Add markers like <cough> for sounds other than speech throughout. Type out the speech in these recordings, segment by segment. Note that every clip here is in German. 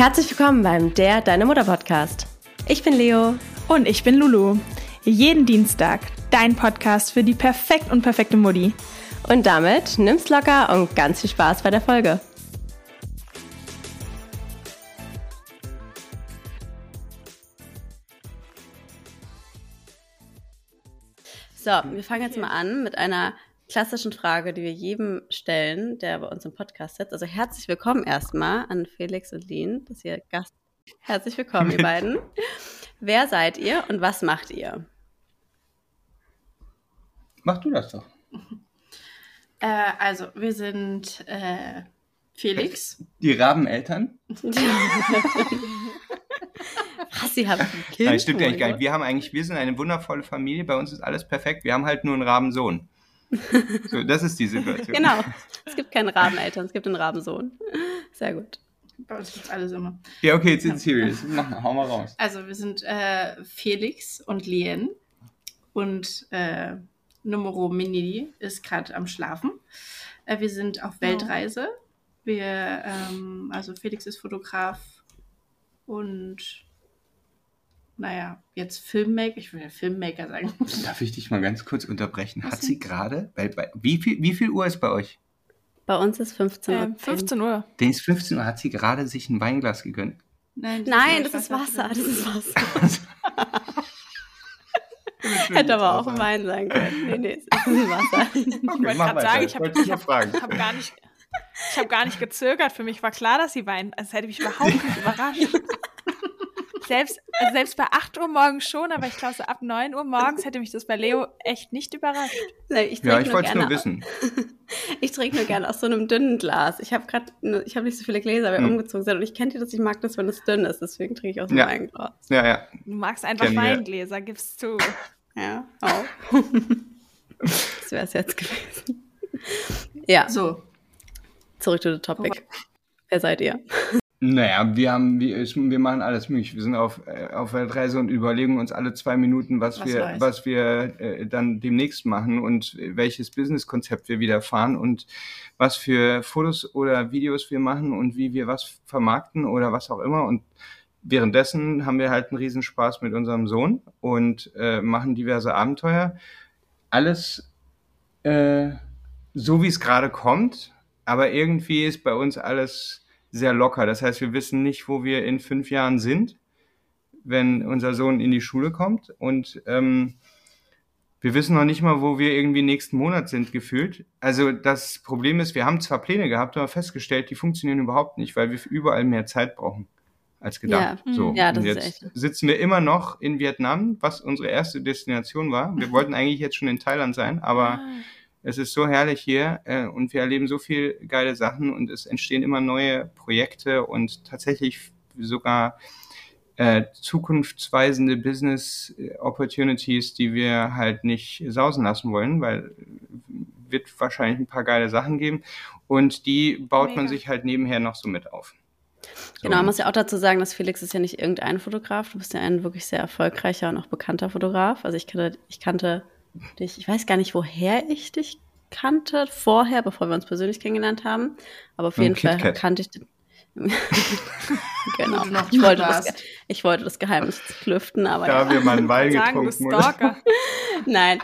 Herzlich willkommen beim Der Deine Mutter Podcast. Ich bin Leo. Und ich bin Lulu. Jeden Dienstag dein Podcast für die perfekt und perfekte Mutti. Und damit nimm's locker und ganz viel Spaß bei der Folge. So, wir fangen jetzt mal an mit einer klassischen Frage, die wir jedem stellen, der bei uns im Podcast sitzt. Also herzlich willkommen erstmal an Felix und Lien, dass ihr Gast. Herzlich willkommen, ihr <laughs> beiden. Wer seid ihr und was macht ihr? Mach du das doch. Äh, also, wir sind äh, Felix. Die Rabeneltern? <laughs> Was, sie haben ein Kind? Nein, stimmt eigentlich gar nicht. Wir haben eigentlich, wir sind eine wundervolle Familie, bei uns ist alles perfekt. Wir haben halt nur einen Rabensohn. So, das ist die Situation. Genau. Es gibt keine Rabeneltern, es gibt einen Rabensohn. Sehr gut. Bei uns gibt alles immer. Ja, okay, jetzt sind serious. Mach hau mal raus. Also, wir sind äh, Felix und Lien. Und äh, Numero Mini ist gerade am Schlafen. Äh, wir sind auf Weltreise. Wir, ähm, also Felix ist Fotograf und naja, jetzt Filmmaker, ich will ja Filmmaker sagen. <laughs> Darf ich dich mal ganz kurz unterbrechen? Hat sie gerade, bei, bei, wie, viel, wie viel Uhr ist bei euch? Bei uns ist 15 Uhr. Ähm, 15 Uhr. Den ist 15 Uhr, hat sie gerade sich ein Weinglas gegönnt. Nein, Nein, nicht das ist Wasser. Das ist Wasser. <laughs> Hätte aber auch Wasser. Wein sein können. Nee, nee, es ist ein Wasser. <laughs> Ich wollte sagen, Ich habe hab, fragen. ich hab gar nicht. Ich habe gar nicht gezögert. Für mich war klar, dass sie weint. Es hätte mich überhaupt nicht überrascht. Selbst, also selbst bei 8 Uhr morgens schon, aber ich glaube, so ab 9 Uhr morgens hätte mich das bei Leo echt nicht überrascht. Nee, ich Ja, ich wollte es nur wissen. <laughs> Ich trinke nur gerne aus so einem dünnen Glas. Ich habe gerade, ich habe nicht so viele Gläser, weil wir Hm. umgezogen sind. Und ich kenne dir das, ich mag das, wenn es dünn ist. Deswegen trinke ich aus einem Ja. Weinglas. Ja, ja. Du magst einfach Kennen wir. Weingläser, gibst zu. Ja, auch. <laughs> das wäre es jetzt gewesen. Ja, So, zurück to the topic. Wer seid ihr? Naja, wir haben, wir, wir machen alles möglich. Wir sind auf, äh, auf Weltreise und überlegen uns alle zwei Minuten, was, Was wir, Neues. was wir äh, dann demnächst machen und welches Businesskonzept wir wieder fahren und was für Fotos oder Videos wir machen und wie wir was vermarkten oder was auch immer. Und währenddessen haben wir halt einen Riesenspaß mit unserem Sohn und äh, machen diverse Abenteuer. Alles äh, so, wie es gerade kommt, aber irgendwie ist bei uns alles sehr locker. Das heißt, wir wissen nicht, wo wir in fünf Jahren sind, wenn unser Sohn in die Schule kommt. Und ähm, wir wissen noch nicht mal, wo wir irgendwie nächsten Monat sind, gefühlt. Also das Problem ist, wir haben zwar Pläne gehabt, aber festgestellt, die funktionieren überhaupt nicht, weil wir überall mehr Zeit brauchen als gedacht. Ja. So, Ja, das und ist jetzt echt. sitzen wir immer noch in Vietnam, was unsere erste Destination war. Wir wollten eigentlich jetzt schon in Thailand sein, aber Ah. Es ist so herrlich hier äh, und wir erleben so viel geile Sachen und es entstehen immer neue Projekte und tatsächlich sogar äh, zukunftsweisende Business äh, Opportunities, die wir halt nicht sausen lassen wollen, weil wird wahrscheinlich ein paar geile Sachen geben und die baut man Mega. sich halt nebenher noch so mit auf. So. Genau, man muss ja auch dazu sagen, dass Felix ist ja nicht irgendein Fotograf. Du bist ja ein wirklich sehr erfolgreicher und auch bekannter Fotograf. Also ich kannte, ich kannte dich, ich weiß gar nicht, woher ich dich kannte vorher, bevor wir uns persönlich kennengelernt haben. Aber auf jeden Fall kannte ich den. <laughs> genau. Ich wollte, das, ich wollte das Geheimnis lüften, aber da ja. wir mal einen Wein Sagen, getrunken? Stalker. <laughs> Nein,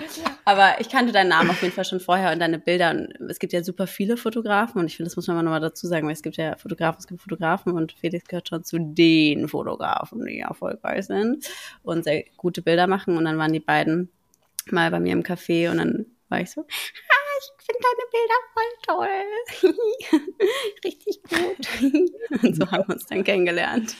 aber ich kannte deinen Namen auf jeden Fall schon vorher und deine Bilder. Und es gibt ja super viele Fotografen und ich finde, das muss man mal nochmal dazu sagen, weil es gibt ja Fotografen, es gibt Fotografen und Felix gehört schon zu den Fotografen, die erfolgreich sind und sehr gute Bilder machen. Und dann waren die beiden mal bei mir im Café und dann war ich so, ah, ich finde deine Bilder voll toll. <laughs> Richtig gut. <laughs> und so haben wir uns dann kennengelernt.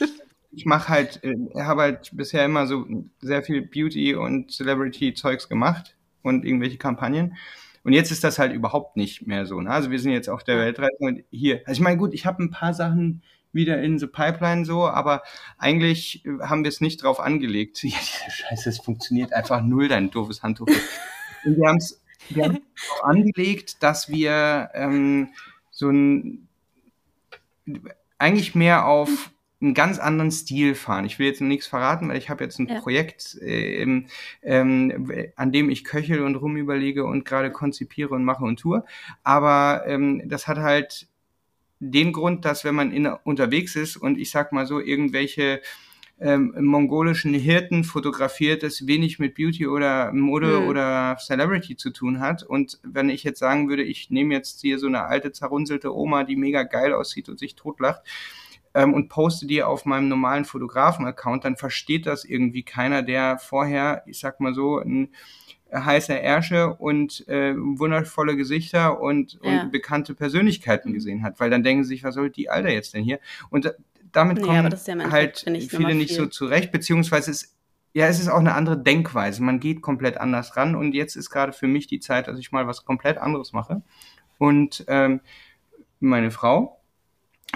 ich mache halt, äh, habe halt bisher immer so sehr viel Beauty und Celebrity-Zeugs gemacht und irgendwelche Kampagnen. Und jetzt ist das halt überhaupt nicht mehr so. Ne? Also wir sind jetzt auf der Weltreise und hier. Also ich meine, gut, ich habe ein paar Sachen wieder in the Pipeline so, aber eigentlich äh, haben wir es nicht drauf angelegt. <laughs> Ja, diese Scheiße, es funktioniert einfach null, dein doofes Handtuch. Und wir haben es wir <laughs> angelegt, dass wir ähm, so ein eigentlich mehr auf einen ganz anderen Stil fahren. Ich will jetzt nichts verraten, weil ich habe jetzt ein Ja. Projekt, ähm, ähm, an dem ich köchel und rumüberlege und gerade konzipiere und mache und tue. Aber ähm, das hat halt den Grund, dass wenn man in, unterwegs ist und ich sag mal so irgendwelche ähm, mongolischen Hirten fotografiert, das wenig mit Beauty oder Mode mhm. oder Celebrity zu tun hat. Und wenn ich jetzt sagen würde, ich nehme jetzt hier so eine alte zerrunzelte Oma, die mega geil aussieht und sich totlacht, ähm, und poste die auf meinem normalen Fotografen-Account, dann versteht das irgendwie keiner, der vorher, ich sag mal so, ein heißer Ärsche und äh, wundervolle Gesichter und, ja. und bekannte Persönlichkeiten gesehen hat, weil dann denken sie sich, was soll die Alter jetzt denn hier? Und damit kommen ja halt viele nicht so zurecht, beziehungsweise es ja, es ist auch eine andere Denkweise. Man geht komplett anders ran und jetzt ist gerade für mich die Zeit, dass ich mal was komplett anderes mache. Und ähm, meine Frau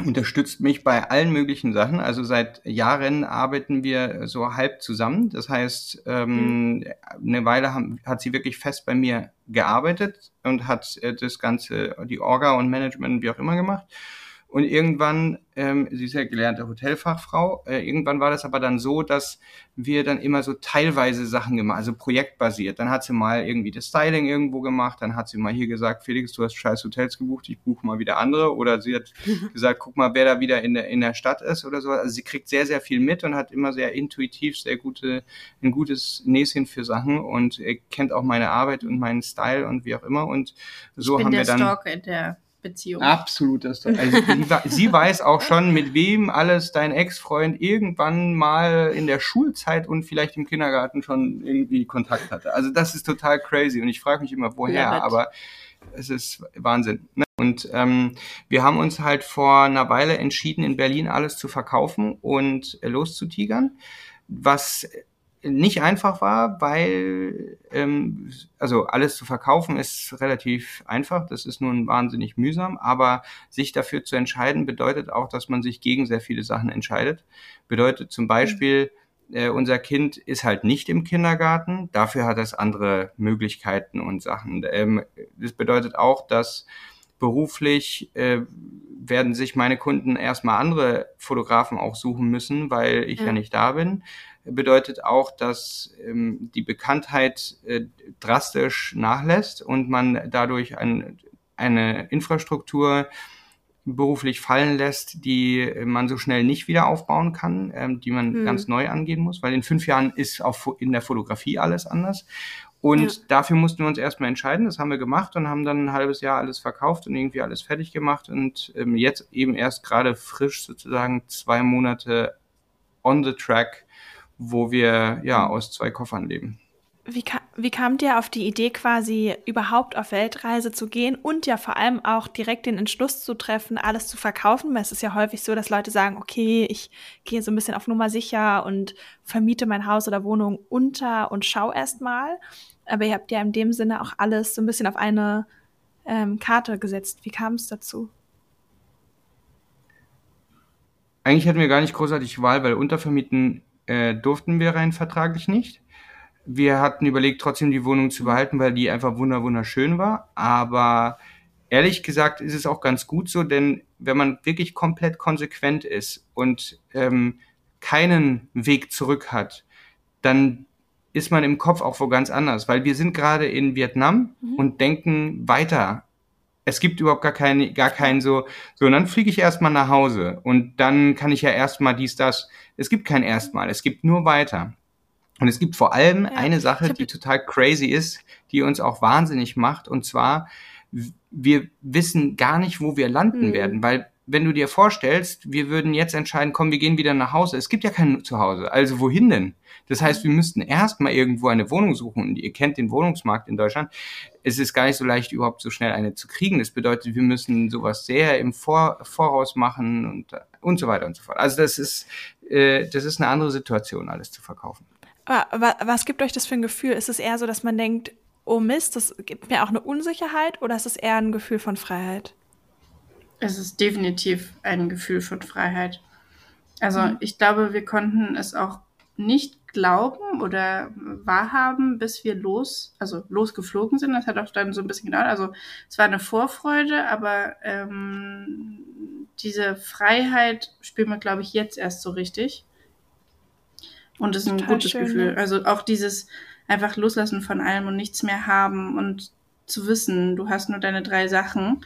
unterstützt mich bei allen möglichen Sachen. Also seit Jahren arbeiten wir so halb zusammen. Das heißt, ähm, mhm. eine Weile haben, hat sie wirklich fest bei mir gearbeitet und hat äh, das Ganze, die Orga und Management, wie auch immer gemacht. Und irgendwann, ähm, sie ist ja gelernte Hotelfachfrau, äh, irgendwann war das aber dann so, dass wir dann immer so teilweise Sachen gemacht, also projektbasiert. Dann hat sie mal irgendwie das Styling irgendwo gemacht, dann hat sie mal hier gesagt, Felix, du hast scheiß Hotels gebucht, ich buche mal wieder andere. Oder sie hat <laughs> gesagt, guck mal, wer da wieder in der, in der Stadt ist oder so. Also sie kriegt sehr, sehr viel mit und hat immer sehr intuitiv, sehr gute, ein gutes Näschen für Sachen und kennt auch meine Arbeit und meinen Style und wie auch immer. Und so haben wir dann. Stalker der Beziehung. Absolut. Das, also sie, weiß auch schon, mit wem alles dein Ex-Freund irgendwann mal in der Schulzeit und vielleicht im Kindergarten schon irgendwie Kontakt hatte. Also das ist total crazy und ich frage mich immer, woher, ja, aber es ist Wahnsinn. Ne? Und ähm, wir haben uns halt vor einer Weile entschieden, in Berlin alles zu verkaufen und loszutigern, was nicht einfach war, weil ähm, also alles zu verkaufen ist relativ einfach, das ist nun wahnsinnig mühsam, aber sich dafür zu entscheiden bedeutet auch, dass man sich gegen sehr viele Sachen entscheidet. Bedeutet zum Beispiel, äh, unser Kind ist halt nicht im Kindergarten, dafür hat es andere Möglichkeiten und Sachen. Ähm, das bedeutet auch, dass beruflich äh, werden sich meine Kunden erstmal andere Fotografen auch suchen müssen, weil ich ja, ja nicht da bin bedeutet auch, dass ähm, die Bekanntheit äh, drastisch nachlässt und man dadurch ein, eine Infrastruktur beruflich fallen lässt, die man so schnell nicht wieder aufbauen kann, ähm, die man hm. ganz neu angehen muss, weil in fünf Jahren ist auch in der Fotografie alles anders. Und ja. dafür mussten wir uns erstmal entscheiden. Das haben wir gemacht und haben dann ein halbes Jahr alles verkauft und irgendwie alles fertig gemacht und ähm, jetzt eben erst gerade frisch sozusagen zwei Monate on the track wo wir ja aus zwei Koffern leben. Wie, ka wie kamt ihr auf die Idee, quasi überhaupt auf Weltreise zu gehen und ja vor allem auch direkt den Entschluss zu treffen, alles zu verkaufen? Weil es ist ja häufig so, dass Leute sagen, okay, ich gehe so ein bisschen auf Nummer sicher und vermiete mein Haus oder Wohnung unter und schau erst mal. Aber ihr habt ja in dem Sinne auch alles so ein bisschen auf eine ähm, Karte gesetzt. Wie kam es dazu? Eigentlich hatten wir gar nicht großartig Wahl, weil Untervermieten äh, durften wir rein vertraglich nicht. Wir hatten überlegt, trotzdem die Wohnung zu behalten, weil die einfach wunderschön war. Aber ehrlich gesagt ist es auch ganz gut so, denn wenn man wirklich komplett konsequent ist und ähm, keinen Weg zurück hat, dann ist man im Kopf auch wo ganz anders, weil wir sind gerade in Vietnam mhm. und denken weiter es gibt überhaupt gar keinen, gar keinen so, so, und dann fliege ich erstmal nach Hause und dann kann ich ja erstmal dies, das. Es gibt kein erstmal, es gibt nur weiter. Und es gibt vor allem ja, eine Sache, die total crazy ist, die uns auch wahnsinnig macht, und zwar, wir wissen gar nicht, wo wir landen mhm. werden, weil wenn du dir vorstellst, wir würden jetzt entscheiden, komm, wir gehen wieder nach Hause. Es gibt ja kein Zuhause. Also wohin denn? Das heißt, wir müssten erstmal irgendwo eine Wohnung suchen. Und ihr kennt den Wohnungsmarkt in Deutschland. Es ist gar nicht so leicht, überhaupt so schnell eine zu kriegen. Das bedeutet, wir müssen sowas sehr im Vor Voraus machen und, und so weiter und so fort. Also das ist, äh, das ist eine andere Situation, alles zu verkaufen. Was gibt euch das für ein Gefühl? Ist es eher so, dass man denkt, oh Mist, das gibt mir auch eine Unsicherheit oder ist es eher ein Gefühl von Freiheit? Es ist definitiv ein Gefühl von Freiheit. Also mhm. ich glaube, wir konnten es auch nicht glauben oder wahrhaben, bis wir los, also losgeflogen sind. Das hat auch dann so ein bisschen gedauert. Also es war eine Vorfreude, aber ähm, diese Freiheit spüren wir, glaube ich, jetzt erst so richtig. Und es ist ein Total gutes schön, Gefühl. Ne? Also auch dieses einfach loslassen von allem und nichts mehr haben und zu wissen, du hast nur deine drei Sachen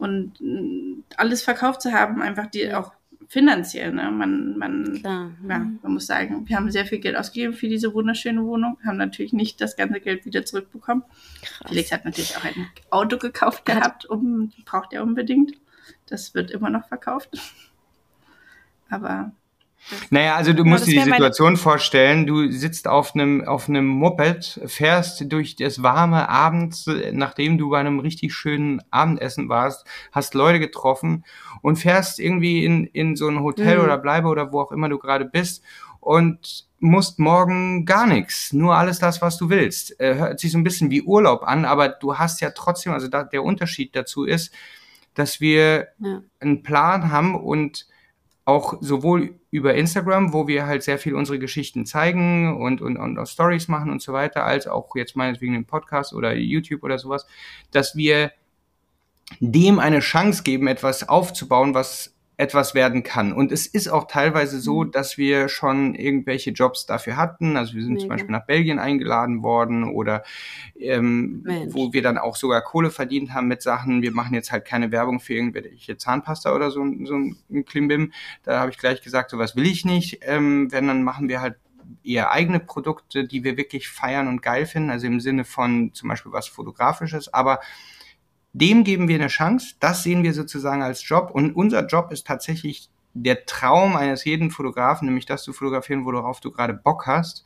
und mm, alles verkauft zu haben, einfach die auch finanziell, ne? Man, man, Klar. ja, Mhm. man muss sagen, wir haben sehr viel Geld ausgegeben für diese wunderschöne Wohnung, haben natürlich nicht das ganze Geld wieder zurückbekommen. Krass. Felix hat natürlich auch ein Auto gekauft gehabt, um, braucht er unbedingt. Das wird immer noch verkauft. Aber Naja, also du Aber musst das dir die Situation vorstellen, du sitzt auf einem, auf einem Moped, fährst durch das warme Abend, nachdem du bei einem richtig schönen Abendessen warst, hast Leute getroffen und fährst irgendwie in, in so ein Hotel Mhm. oder Bleibe oder wo auch immer du gerade bist und musst morgen gar nichts, nur alles das, was du willst. Äh, hört sich so ein bisschen wie Urlaub an, aber du hast ja trotzdem, also da, der Unterschied dazu ist, dass wir Ja. einen Plan haben und auch sowohl über Instagram, wo wir halt sehr viel unsere Geschichten zeigen und, und, und auch Stories machen und so weiter, als auch jetzt meinetwegen im Podcast oder YouTube oder sowas, dass wir dem eine Chance geben, etwas aufzubauen, was etwas werden kann. Und es ist auch teilweise so, dass wir schon irgendwelche Jobs dafür hatten. Also wir sind zum Mega. Beispiel nach Belgien eingeladen worden oder ähm, Mensch. wo wir dann auch sogar Kohle verdient haben mit Sachen. Wir machen jetzt halt keine Werbung für irgendwelche Zahnpasta oder so, ein- so ein Klimbim. Da habe ich gleich gesagt, sowas will ich nicht. Ähm, wenn, dann machen wir halt eher eigene Produkte, die wir wirklich feiern und geil finden. Also im Sinne von zum Beispiel was Fotografisches. Aber dem geben wir eine Chance. Das sehen wir sozusagen als Job. Und unser Job ist tatsächlich der Traum eines jeden Fotografen, nämlich das zu fotografieren, worauf du gerade Bock hast.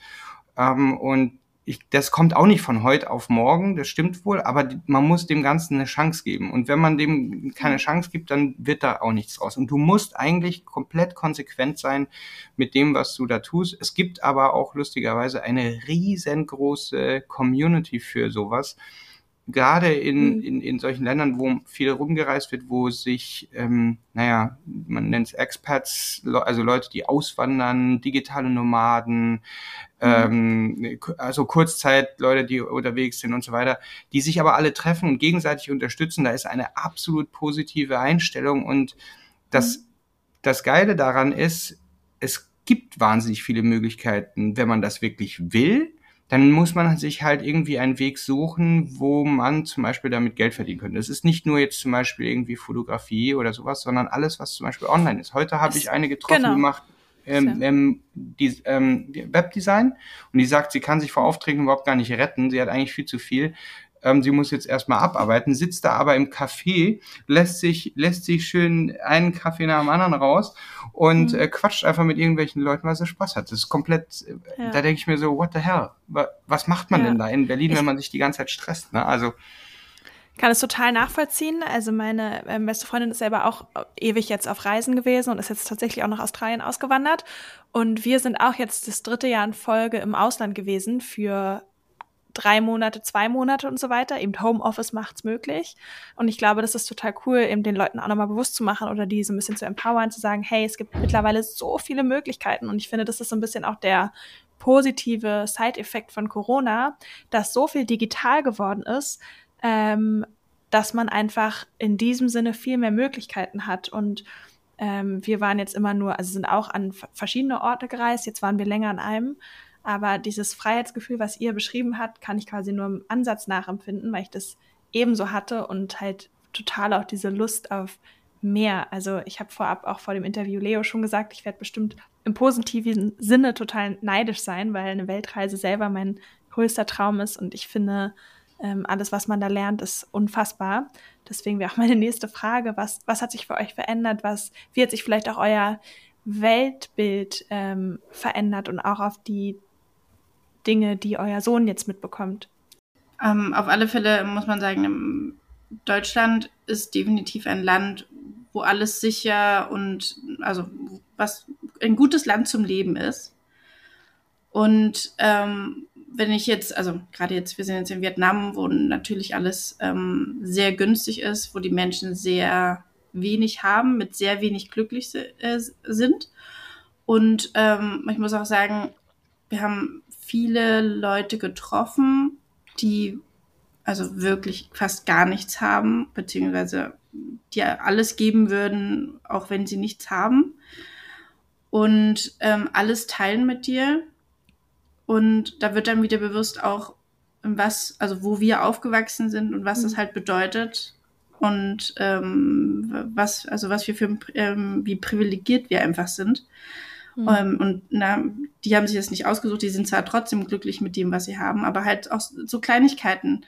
Ähm, und ich, das kommt auch nicht von heute auf morgen, das stimmt wohl, aber man muss dem Ganzen eine Chance geben. Und wenn man dem keine Chance gibt, dann wird da auch nichts draus. Und du musst eigentlich komplett konsequent sein mit dem, was du da tust. Es gibt aber auch lustigerweise eine riesengroße Community für sowas gerade in, Mhm. in, in solchen Ländern, wo viel rumgereist wird, wo sich, ähm, naja, man nennt es Expats, also Leute, die auswandern, digitale Nomaden, ähm, ku- also Kurzzeit, Leute, die unterwegs sind und so weiter, die sich aber alle treffen und gegenseitig unterstützen. Da ist eine absolut positive Einstellung und das, das Geile daran ist, es gibt wahnsinnig viele Möglichkeiten, wenn man das wirklich will dann muss man sich halt irgendwie einen Weg suchen, wo man zum Beispiel damit Geld verdienen könnte. Es ist nicht nur jetzt zum Beispiel irgendwie Fotografie oder sowas, sondern alles, was zum Beispiel online ist. Heute habe ich eine getroffen, Genau. die macht ähm, ähm, die, ähm, Webdesign und die sagt, sie kann sich vor Aufträgen überhaupt gar nicht retten. Sie hat eigentlich viel zu viel. Ähm, sie muss jetzt erstmal abarbeiten, sitzt da aber im Café, lässt sich, lässt sich schön einen Kaffee nach dem anderen raus und Mhm. äh, quatscht einfach mit irgendwelchen Leuten, weil sie Spaß hat. Das ist komplett, äh, Ja. da denke ich mir so, what the hell? Wa- Was macht man Ja. denn da in Berlin, Ich- wenn man sich die ganze Zeit stresst? Ne? Also, kann es total nachvollziehen. Also meine ähm, beste Freundin ist selber auch ewig jetzt auf Reisen gewesen und ist jetzt tatsächlich auch nach Australien ausgewandert. Und wir sind auch jetzt das dritte Jahr in Folge im Ausland gewesen für drei Monate, zwei Monate und so weiter. Eben Homeoffice macht's möglich. Und ich glaube, das ist total cool, eben den Leuten auch nochmal bewusst zu machen oder die so ein bisschen zu empowern, zu sagen, hey, es gibt mittlerweile so viele Möglichkeiten. Und ich finde, das ist so ein bisschen auch der positive Side-Effekt von Corona, dass so viel digital geworden ist, ähm, dass man einfach in diesem Sinne viel mehr Möglichkeiten hat. Und ähm, wir waren jetzt immer nur, also sind auch an verschiedene Orte gereist, jetzt waren wir länger an einem. Aber dieses Freiheitsgefühl, was ihr beschrieben habt, kann ich quasi nur im Ansatz nachempfinden, weil ich das ebenso hatte und halt total auch diese Lust auf mehr. Also ich habe vorab auch vor dem Interview Leo schon gesagt, ich werde bestimmt im positiven Sinne total neidisch sein, weil eine Weltreise selber mein größter Traum ist und ich finde, ähm, alles, was man da lernt, ist unfassbar. Deswegen wäre auch meine nächste Frage, was, was hat sich für euch verändert? Was, wie hat sich vielleicht auch euer Weltbild ähm, verändert und auch auf die Dinge, die euer Sohn jetzt mitbekommt? Ähm, auf alle Fälle muss man sagen, Deutschland ist definitiv ein Land, wo alles sicher und also was ein gutes Land zum Leben ist. Und ähm, wenn ich jetzt, also gerade jetzt, wir sind jetzt in Vietnam, wo natürlich alles ähm, sehr günstig ist, wo die Menschen sehr wenig haben, mit sehr wenig glücklich äh, sind. Und ähm, ich muss auch sagen, wir haben viele Leute getroffen, die also wirklich fast gar nichts haben, beziehungsweise dir alles geben würden, auch wenn sie nichts haben. Und ähm, alles teilen mit dir. Und da wird dann wieder bewusst auch, was, also wo wir aufgewachsen sind und was das halt bedeutet. und ähm, was, also was wir für ähm, wie privilegiert wir einfach sind. Mhm. Ähm, und na, die haben sich das nicht ausgesucht, die sind zwar trotzdem glücklich mit dem, was sie haben, aber halt auch so Kleinigkeiten.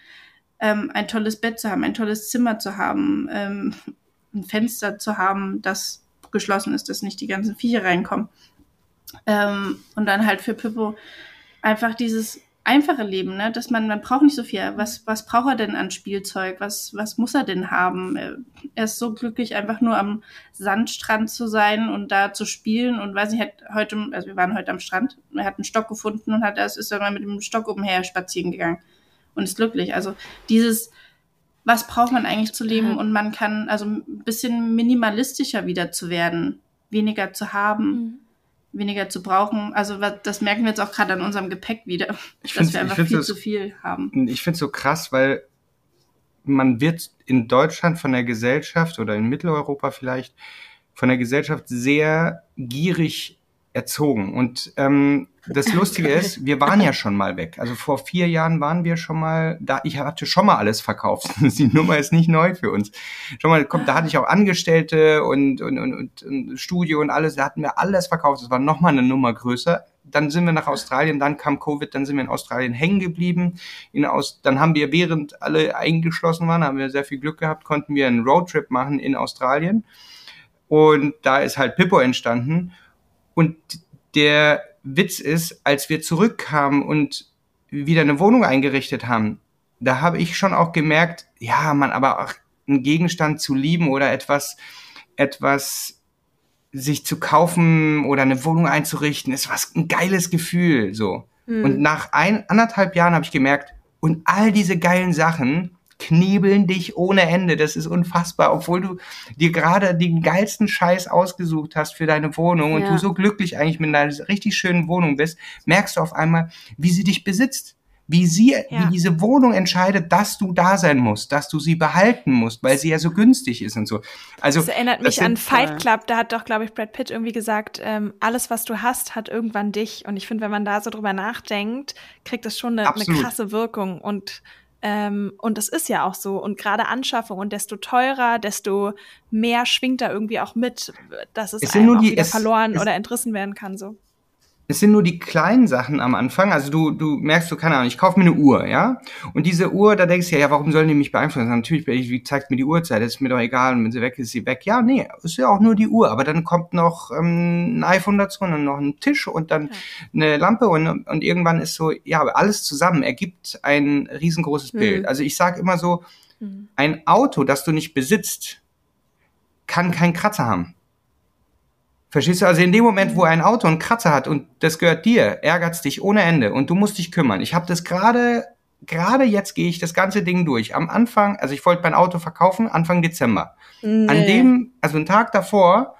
Ähm, ein tolles Bett zu haben, ein tolles Zimmer zu haben, ähm, ein Fenster zu haben, das geschlossen ist, dass nicht die ganzen Viecher reinkommen. Ähm, und dann halt für Pippo einfach dieses einfache Leben, ne? dass man, man braucht nicht so viel. Was, was braucht er denn an Spielzeug? Was, was muss er denn haben? Er ist so glücklich, einfach nur am Sandstrand zu sein und da zu spielen und weiß nicht, hat heute, also wir waren heute am Strand, er hat einen Stock gefunden und hat erst ist dann mal mit dem Stock umher spazieren gegangen und ist glücklich. Also dieses, was braucht man eigentlich zu leben und man kann, also ein bisschen minimalistischer wieder zu werden, weniger zu haben. Mhm weniger zu brauchen. Also das merken wir jetzt auch gerade an unserem Gepäck wieder, ich dass wir einfach viel das, zu viel haben. Ich finde es so krass, weil man wird in Deutschland von der Gesellschaft oder in Mitteleuropa vielleicht von der Gesellschaft sehr gierig erzogen. Und ähm, das Lustige ist, <laughs> wir waren ja schon mal weg. Also vor vier Jahren waren wir schon mal da. Ich hatte schon mal alles verkauft. <laughs> Die Nummer ist nicht neu für uns. Schon mal, kommt, da hatte ich auch Angestellte und, und, und, und, Studio und alles. Da hatten wir alles verkauft. Das war noch mal eine Nummer größer. Dann sind wir nach Australien, dann kam Covid, dann sind wir in Australien hängen geblieben. In Aus, dann haben wir, während alle eingeschlossen waren, haben wir sehr viel Glück gehabt, konnten wir einen Roadtrip machen in Australien. Und da ist halt Pippo entstanden. Und der Witz ist, als wir zurückkamen und wieder eine Wohnung eingerichtet haben, da habe ich schon auch gemerkt, ja, man, aber auch einen Gegenstand zu lieben oder etwas, etwas sich zu kaufen oder eine Wohnung einzurichten, ist was ein geiles Gefühl, so. Mhm. Und nach ein, anderthalb Jahren habe ich gemerkt, und all diese geilen Sachen knebeln dich ohne Ende. Das ist unfassbar, obwohl du dir gerade den geilsten Scheiß ausgesucht hast für deine Wohnung ja. und du so glücklich eigentlich mit einer richtig schönen Wohnung bist, merkst du auf einmal, wie sie dich besitzt. Wie sie, ja. wie diese Wohnung entscheidet, dass du da sein musst, dass du sie behalten musst, weil sie ja so günstig ist und so. Also das erinnert mich das an Fight Club. Da hat doch, glaube ich, Brad Pitt irgendwie gesagt, ähm, alles, was du hast, hat irgendwann dich. Und ich finde, wenn man da so drüber nachdenkt, kriegt das schon eine, eine krasse Wirkung. Und ähm, und das ist ja auch so. Und gerade Anschaffung und desto teurer, desto mehr schwingt da irgendwie auch mit, dass es, es einem auch die, wieder es, verloren es, oder entrissen werden kann. So es sind nur die kleinen Sachen am Anfang. Also du, du merkst, du keine Ahnung, ich kaufe mir eine Uhr, ja. Und diese Uhr, da denkst du ja, ja, warum sollen die mich beeinflussen? Natürlich, wie zeigt mir die Uhrzeit, das ist mir doch egal. Und wenn sie weg ist, ist sie weg. Ja, nee, ist ja auch nur die Uhr. Aber dann kommt noch ähm, ein iPhone dazu und dann noch ein Tisch und dann ja. eine Lampe und, und irgendwann ist so, ja, alles zusammen ergibt ein riesengroßes mhm. Bild. Also ich sage immer so, mhm. ein Auto, das du nicht besitzt, kann keinen Kratzer haben. Verstehst du? Also in dem Moment, wo ein Auto einen Kratzer hat und das gehört dir, ärgert's dich ohne Ende und du musst dich kümmern. Ich habe das gerade, gerade jetzt gehe ich das ganze Ding durch. Am Anfang, also ich wollte mein Auto verkaufen, Anfang Dezember. Nee. An dem, also einen Tag davor,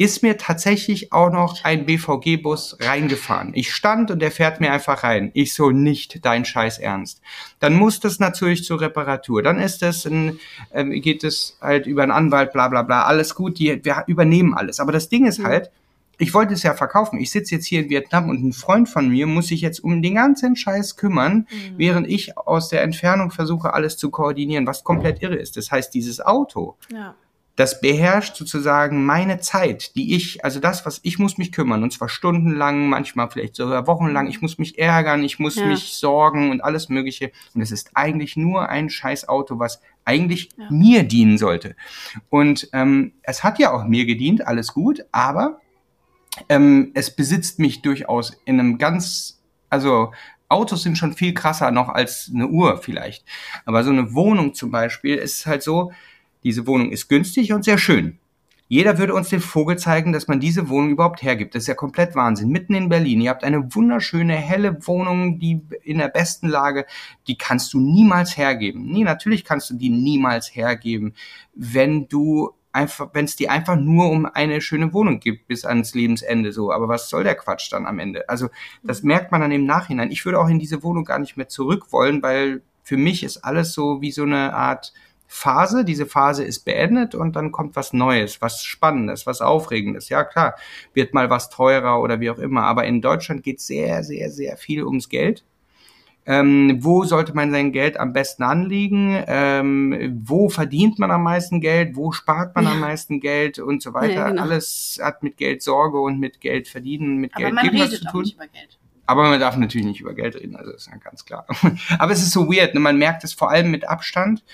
ist mir tatsächlich auch noch ein BVG-Bus reingefahren. Ich stand und der fährt mir einfach rein. Ich so, nicht dein Scheiß Ernst. Dann muss das natürlich zur Reparatur. Dann ist das ein, äh, geht es halt über einen Anwalt, bla bla bla. Alles gut, die, wir übernehmen alles. Aber das Ding ist halt, ich wollte es ja verkaufen. Ich sitze jetzt hier in Vietnam und ein Freund von mir muss sich jetzt um den ganzen Scheiß kümmern, mhm. während ich aus der Entfernung versuche, alles zu koordinieren, was komplett irre ist. Das heißt, dieses Auto. Ja das beherrscht sozusagen meine Zeit, die ich, also das, was ich muss mich kümmern, und zwar stundenlang, manchmal vielleicht sogar wochenlang, ich muss mich ärgern, ich muss ja. mich sorgen und alles Mögliche. Und es ist eigentlich nur ein scheiß Auto, was eigentlich ja. mir dienen sollte. Und ähm, es hat ja auch mir gedient, alles gut, aber ähm, es besitzt mich durchaus in einem ganz, also Autos sind schon viel krasser noch als eine Uhr vielleicht. Aber so eine Wohnung zum Beispiel ist halt so, diese Wohnung ist günstig und sehr schön. Jeder würde uns den Vogel zeigen, dass man diese Wohnung überhaupt hergibt. Das ist ja komplett Wahnsinn. Mitten in Berlin. Ihr habt eine wunderschöne, helle Wohnung, die in der besten Lage, die kannst du niemals hergeben. Nee, natürlich kannst du die niemals hergeben, wenn du einfach, wenn es dir einfach nur um eine schöne Wohnung gibt bis ans Lebensende so. Aber was soll der Quatsch dann am Ende? Also, das mhm. merkt man dann im Nachhinein. Ich würde auch in diese Wohnung gar nicht mehr zurück wollen, weil für mich ist alles so wie so eine Art, Phase. Diese Phase ist beendet und dann kommt was Neues, was Spannendes, was Aufregendes. Ja, klar, wird mal was teurer oder wie auch immer. Aber in Deutschland geht sehr, sehr, sehr viel ums Geld. ähm, wo sollte man sein Geld am besten anlegen, ähm, wo verdient man am meisten Geld, wo spart man Ja. am meisten Geld und so weiter. Ja, genau. Alles hat mit Geld Sorge und mit Geld verdienen, mit Aber Geld man geben redet zu tun. nicht über Geld. Aber man darf natürlich nicht über Geld reden, also ist ja ganz klar. <laughs> Aber es ist so weird, ne? man merkt es vor allem mit Abstand,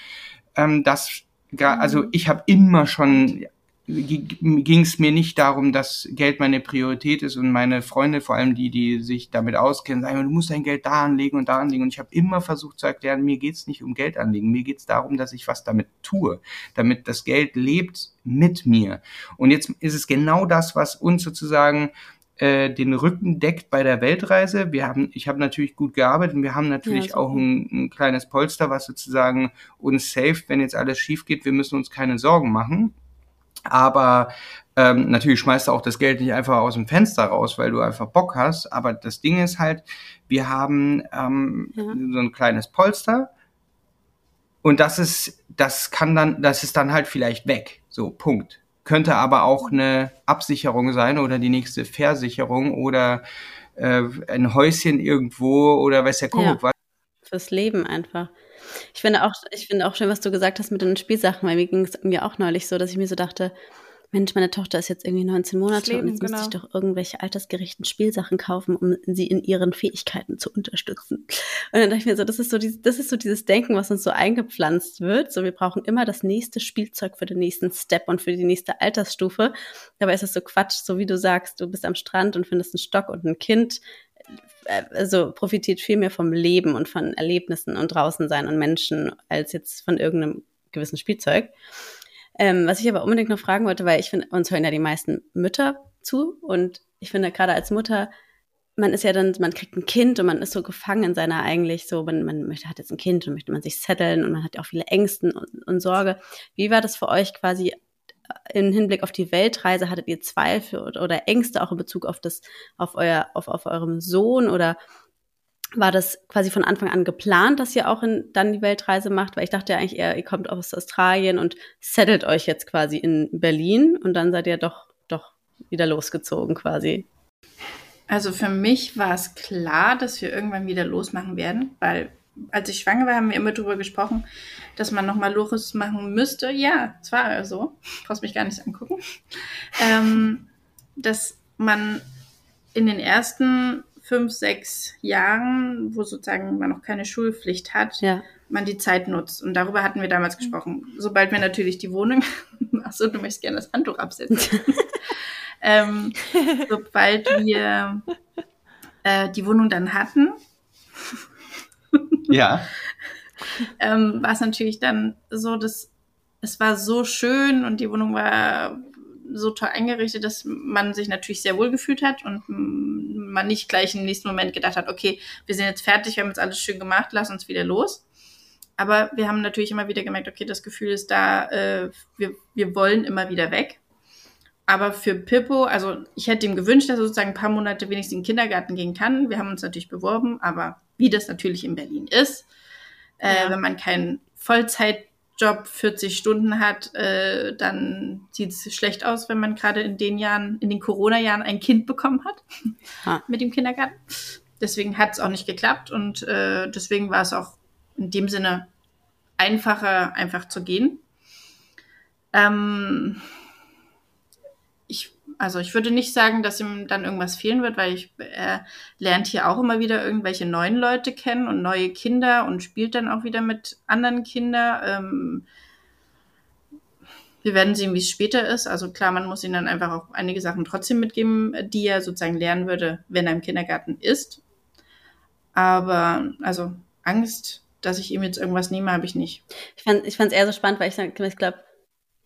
ähm, dass, gra- also ich habe immer schon, ging es mir nicht darum, dass Geld meine Priorität ist und meine Freunde, vor allem die, die sich damit auskennen, sagen, du musst dein Geld da anlegen und da anlegen. Und ich habe immer versucht zu erklären, mir geht's nicht um Geld anlegen, mir geht's darum, dass ich was damit tue, damit das Geld lebt mit mir. Und jetzt ist es genau das, was uns sozusagen äh, den Rücken deckt bei der Weltreise. Wir haben, ich habe natürlich gut gearbeitet und wir haben natürlich super. auch ein, ein kleines Polster, was sozusagen uns safe, wenn jetzt alles schief geht. Wir müssen uns keine Sorgen machen. Aber ähm, natürlich schmeißt du auch das Geld nicht einfach aus dem Fenster raus, weil du einfach Bock hast. Aber das Ding ist halt, wir haben ähm, Ja. so ein kleines Polster und das ist, das kann dann, das ist dann halt vielleicht weg. So, Punkt. Könnte aber auch eine Absicherung sein oder die nächste Versicherung oder äh, ein Häuschen irgendwo oder weiß der Kuckuck Ja. was. Fürs Leben einfach. Ich finde auch, ich finde auch schön, was du gesagt hast mit den Spielsachen, weil mir ging es mir auch neulich so, dass ich mir so dachte, Mensch, meine Tochter ist jetzt irgendwie 19 Monate Leben, und jetzt müsste ich genau. doch irgendwelche altersgerechten Spielsachen kaufen, um sie in ihren Fähigkeiten zu unterstützen. Und dann dachte ich mir so, das ist so dieses, das ist so dieses Denken, was uns so eingepflanzt wird. So, wir brauchen immer das nächste Spielzeug für den nächsten Step und für die nächste Altersstufe. Dabei ist es so Quatsch, so wie du sagst, du bist am Strand und findest einen Stock und ein Kind äh, also profitiert viel mehr vom Leben und von Erlebnissen und draußen sein und Menschen als jetzt von irgendeinem gewissen Spielzeug. Ähm, was ich aber unbedingt noch fragen wollte, weil ich finde, uns hören ja die meisten Mütter zu und ich finde gerade als Mutter, man ist ja dann, man kriegt ein Kind und man ist so gefangen in seiner eigentlich so, man, man möchte, hat jetzt ein Kind und möchte man sich setteln und man hat ja auch viele Ängsten und, und Sorge. Wie war das für euch quasi im Hinblick auf die Weltreise? Hattet ihr Zweifel oder, oder Ängste auch in Bezug auf das, auf euer, auf, auf eurem Sohn oder war das quasi von Anfang an geplant, dass ihr auch in, dann die Weltreise macht? Weil ich dachte ja eigentlich eher, ihr kommt aus Australien und settelt euch jetzt quasi in Berlin und dann seid ihr doch, doch wieder losgezogen quasi. Also für mich war es klar, dass wir irgendwann wieder losmachen werden, weil als ich schwanger war, haben wir immer darüber gesprochen, dass man nochmal los machen müsste. Ja, es war so. Brauchst mich gar nicht angucken. Ähm, dass man in den ersten fünf, sechs Jahren, wo sozusagen man noch keine Schulpflicht hat, Ja. man die Zeit nutzt. Und darüber hatten wir damals gesprochen. Sobald wir natürlich die Wohnung, <laughs> achso, du möchtest gerne das Handtuch absetzen. <laughs> ähm, sobald wir äh, die Wohnung dann hatten, Ja. <laughs> ähm, war es natürlich dann so, dass es war so schön und die Wohnung war so toll eingerichtet, dass man sich natürlich sehr wohl gefühlt hat und man nicht gleich im nächsten Moment gedacht hat, okay, wir sind jetzt fertig, wir haben jetzt alles schön gemacht, lass uns wieder los. Aber wir haben natürlich immer wieder gemerkt, okay, das Gefühl ist da, äh, wir, wir wollen immer wieder weg. Aber für Pippo, also ich hätte ihm gewünscht, dass er sozusagen ein paar Monate wenigstens in den Kindergarten gehen kann. Wir haben uns natürlich beworben, aber wie das natürlich in Berlin ist, äh, Ja. wenn man keinen Vollzeitjob 40 Stunden hat, äh, dann sieht es schlecht aus, wenn man gerade in den Jahren, in den Corona-Jahren ein Kind bekommen hat Ha. <laughs> mit dem Kindergarten. Deswegen hat es auch nicht geklappt und äh, deswegen war es auch in dem Sinne einfacher, einfach zu gehen. Ähm, also ich würde nicht sagen, dass ihm dann irgendwas fehlen wird, weil ich er lernt hier auch immer wieder irgendwelche neuen Leute kennen und neue Kinder und spielt dann auch wieder mit anderen Kindern. Ähm, wir werden sehen, wie es später ist. Also klar, man muss ihm dann einfach auch einige Sachen trotzdem mitgeben, die er sozusagen lernen würde, wenn er im Kindergarten ist. Aber also Angst, dass ich ihm jetzt irgendwas nehme, habe ich nicht. Ich fand fand's eher so spannend, weil ich, ich glaube,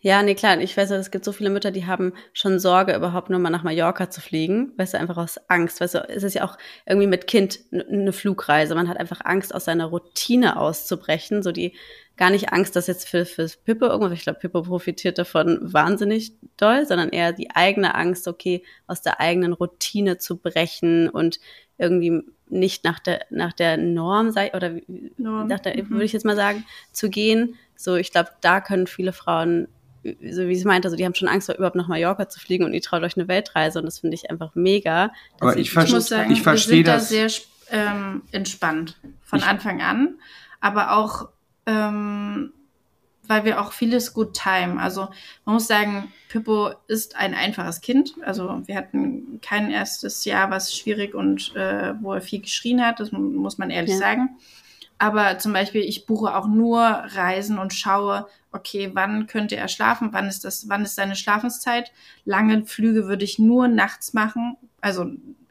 ja, nee, klar, ich weiß es gibt so viele Mütter, die haben schon Sorge, überhaupt nur mal nach Mallorca zu fliegen, weißt du, einfach aus Angst, weißt du, es ist ja auch irgendwie mit Kind eine Flugreise, man hat einfach Angst, aus seiner Routine auszubrechen, so die, gar nicht Angst, dass jetzt für, für Pippo irgendwas, ich glaube, Pippo profitiert davon wahnsinnig doll, sondern eher die eigene Angst, okay, aus der eigenen Routine zu brechen und irgendwie nicht nach der, nach der Norm sei, oder Norm, nach der, mhm. würde ich jetzt mal sagen, zu gehen. So, ich glaube, da können viele Frauen, so wie sie meinte, also die haben schon Angst, überhaupt nach Mallorca zu fliegen und ihr traut euch eine Weltreise und das finde ich einfach mega. Aber ich verstehe- Ich muss sagen, ich verstehe das. da sehr ähm, entspannt von Ich- Anfang an, aber auch, ähm, weil wir auch vieles gut timen. Also man muss sagen, Pippo ist ein einfaches Kind. Also wir hatten kein erstes Jahr, was schwierig und äh, wo er viel geschrien hat, das mu- muss man ehrlich Ja. sagen. Aber zum Beispiel, ich buche auch nur Reisen und schaue, okay, wann könnte er schlafen, wann ist das, wann ist seine Schlafenszeit. Lange Flüge würde ich nur nachts machen. Also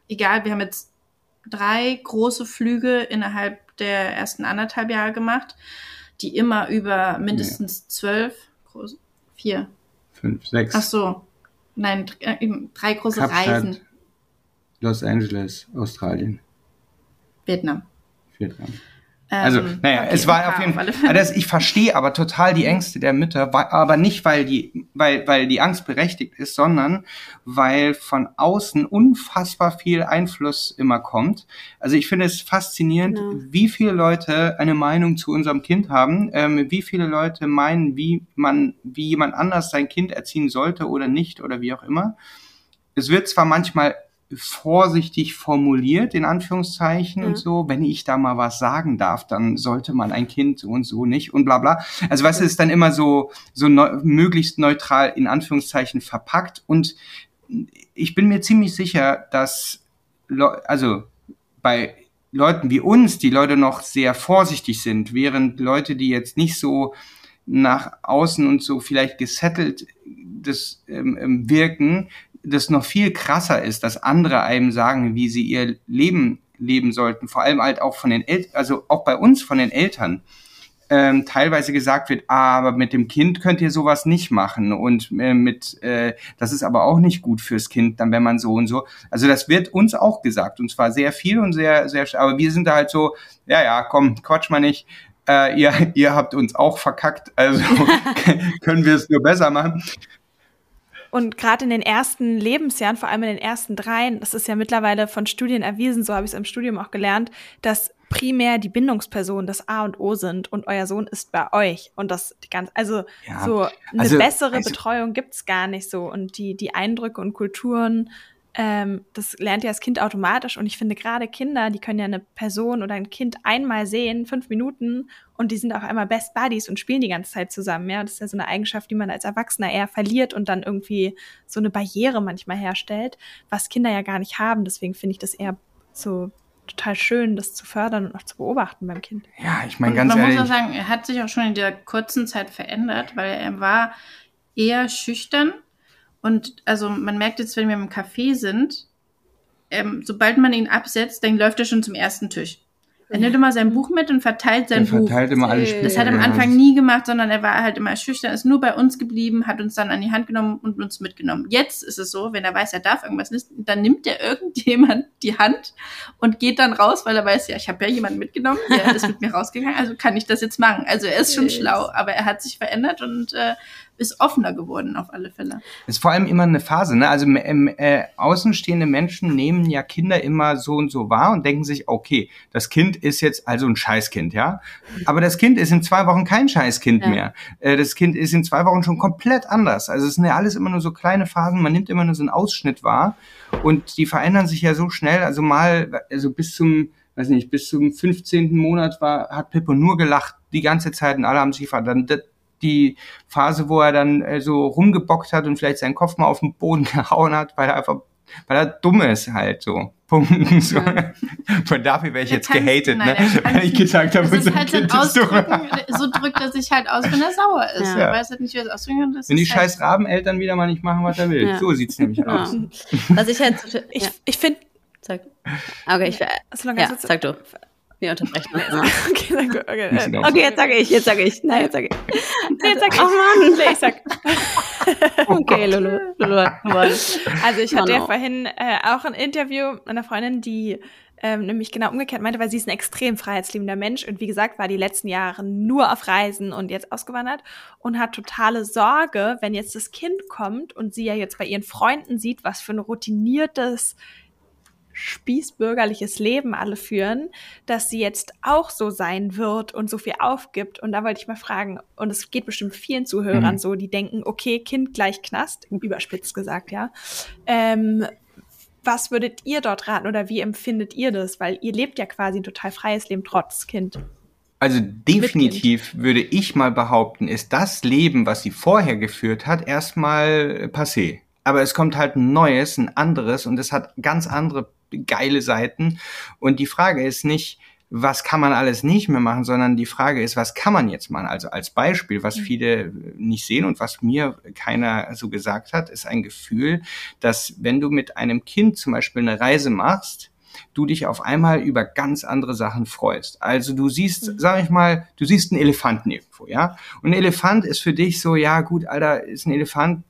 egal, wir haben jetzt drei große Flüge innerhalb der ersten anderthalb Jahre gemacht, die immer über mindestens zwölf, groß, vier, Fünf, sechs. ach so, nein, äh, eben drei große Kapstadt, Reisen. Los Angeles, Australien, Vietnam. Vietnam. Ähm, Also, naja, okay, es war auf jeden Fall. Das, ich verstehe aber total die Ängste der Mütter, aber nicht, weil die, weil, weil die Angst berechtigt ist, sondern weil von außen unfassbar viel Einfluss immer kommt. Also ich finde es faszinierend, Genau. wie viele Leute eine Meinung zu unserem Kind haben, ähm, wie viele Leute meinen, wie man, wie jemand anders sein Kind erziehen sollte oder nicht oder wie auch immer. Es wird zwar manchmal vorsichtig formuliert, in Anführungszeichen Ja. und so, wenn ich da mal was sagen darf, dann sollte man ein Kind so und so nicht und bla bla. Also was ist dann immer so, so neu, möglichst neutral in Anführungszeichen verpackt und ich bin mir ziemlich sicher, dass, Leu- also bei Leuten wie uns, die Leute noch sehr vorsichtig sind, während Leute, die jetzt nicht so nach außen und so vielleicht gesettelt das ähm, ähm, wirken, das noch viel krasser ist, dass andere einem sagen, wie sie ihr Leben leben sollten, vor allem halt auch von den Eltern, also auch bei uns von den Eltern, ähm, teilweise gesagt wird, ah, aber mit dem Kind könnt ihr sowas nicht machen und äh, mit, äh, das ist aber auch nicht gut fürs Kind, dann wenn man so und so. Also das wird uns auch gesagt und zwar sehr viel und sehr, sehr, aber wir sind da halt so, ja, ja, komm, quatsch mal nicht. Äh, ihr, <laughs> ihr habt uns auch verkackt, also <laughs> <laughs> können wir es nur besser machen. Und gerade in den ersten Lebensjahren, vor allem in den ersten dreien, das ist ja mittlerweile von Studien erwiesen, so habe ich es im Studium auch gelernt, dass primär die Bindungspersonen das A und O sind und euer Sohn ist bei euch. Und das die ganz, also Ja, so eine also- bessere also- Betreuung gibt's gar nicht so. Und die, die Eindrücke und Kulturen, ähm, das lernt ja das Kind automatisch. Und ich finde gerade Kinder, die können ja eine Person oder ein Kind einmal sehen, fünf Minuten, und die sind auf einmal Best Buddies und spielen die ganze Zeit zusammen. Ja, das ist ja so eine Eigenschaft, die man als Erwachsener eher verliert und dann irgendwie so eine Barriere manchmal herstellt, was Kinder ja gar nicht haben. Deswegen finde ich das eher so total schön, das zu fördern und auch zu beobachten beim Kind. Ja, ich meine Und ganz man ehrlich. muss auch sagen, er hat sich auch schon in der kurzen Zeit verändert, weil er war eher schüchtern. Und also man merkt jetzt, wenn wir im Café sind, ähm, sobald man ihn absetzt, dann läuft er schon zum ersten Tisch. Er nimmt immer sein Buch mit und verteilt sein der Buch. verteilt immer alle Das Spiele. Das hat er am. Anfang nie gemacht, sondern er war halt immer schüchtern, ist nur bei uns geblieben, hat uns dann an die Hand genommen und uns mitgenommen. Jetzt ist es so, wenn er weiß, er darf irgendwas nicht, dann nimmt er irgendjemand <laughs> die Hand und geht dann raus, weil er weiß, ja, ich habe ja jemanden mitgenommen, der <laughs> ist mit mir rausgegangen, also kann ich das jetzt machen. Also er ist schon schlau, aber er hat sich verändert und äh, ist offener geworden auf alle Fälle. ist vor allem immer eine Phase, ne? Also äh, außenstehende Menschen nehmen ja Kinder immer so und so wahr und denken sich, okay, das Kind ist jetzt also ein Scheißkind, ja. Aber das Kind ist in zwei Wochen kein Scheißkind Ja. mehr. Äh, das Kind ist in zwei Wochen schon komplett anders. Also es sind ja alles immer nur so kleine Phasen, man nimmt immer nur so einen Ausschnitt wahr und die verändern sich ja so schnell. Also mal, also bis zum, weiß nicht, bis zum 15. Monat war, hat Pippo nur gelacht die ganze Zeit und alle haben sich gefragt, dann die Phase, wo er dann äh, so rumgebockt hat und vielleicht seinen Kopf mal auf den Boden <laughs> gehauen hat, weil er einfach, weil er dumm ist halt so. Punkt. So. Von dafür wäre ich jetzt gehatet, nein, ne? kann- Weil ich gesagt habe, Das ist halt Kind ist so drückt er sich halt aus, wenn er sauer ist. Ja. Er weiß halt nicht, wie er es ausdrücken kann. Das Wenn die ist halt, scheiß Rabeneltern wieder mal nicht machen, was er will. Ja. So sieht's nämlich Ja. aus. Was ich halt, Ich, ja, ich finde, sag. Okay, ich, so lange ja, sag du. Wir unterbrechen uns immer. Okay, du. Okay, äh. Okay, jetzt sage ich, jetzt sage ich. Nein, jetzt sage ich. Nee, <laughs> jetzt sag ich. Oh Mann. Nee, ich sag. <laughs> Okay, Lulu. Lulu. Lulu. Also ich Oh hatte ja no. vorhin äh, auch ein Interview mit einer Freundin, die ähm, nämlich genau umgekehrt meinte, weil sie ist ein extrem freiheitsliebender Mensch und wie gesagt war die letzten Jahre nur auf Reisen und jetzt ausgewandert und hat totale Sorge, wenn jetzt das Kind kommt und sie ja jetzt bei ihren Freunden sieht, was für ein routiniertes spießbürgerliches Leben alle führen, dass sie jetzt auch so sein wird und so viel aufgibt. Und da wollte ich mal fragen, und es geht bestimmt vielen Zuhörern Mhm. so, die denken, okay, Kind gleich Knast, überspitzt gesagt, ja. Ähm, was würdet ihr dort raten oder wie empfindet ihr das? Weil ihr lebt ja quasi ein total freies Leben trotz Kind. Also definitiv würde ich mal behaupten, ist das Leben, was sie vorher geführt hat, erstmal passé. Aber es kommt halt ein neues, ein anderes und es hat ganz andere geile Seiten. Und die Frage ist nicht, was kann man alles nicht mehr machen, sondern die Frage ist, was kann man jetzt machen? Also als Beispiel, was mhm. viele nicht sehen und was mir keiner so gesagt hat, ist ein Gefühl, dass wenn du mit einem Kind zum Beispiel eine Reise machst, du dich auf einmal über ganz andere Sachen freust. Also du siehst, mhm. sag ich mal, du siehst einen Elefanten irgendwo, ja? Und ein Elefant ist für dich so, ja gut, Alter, ist ein Elefant,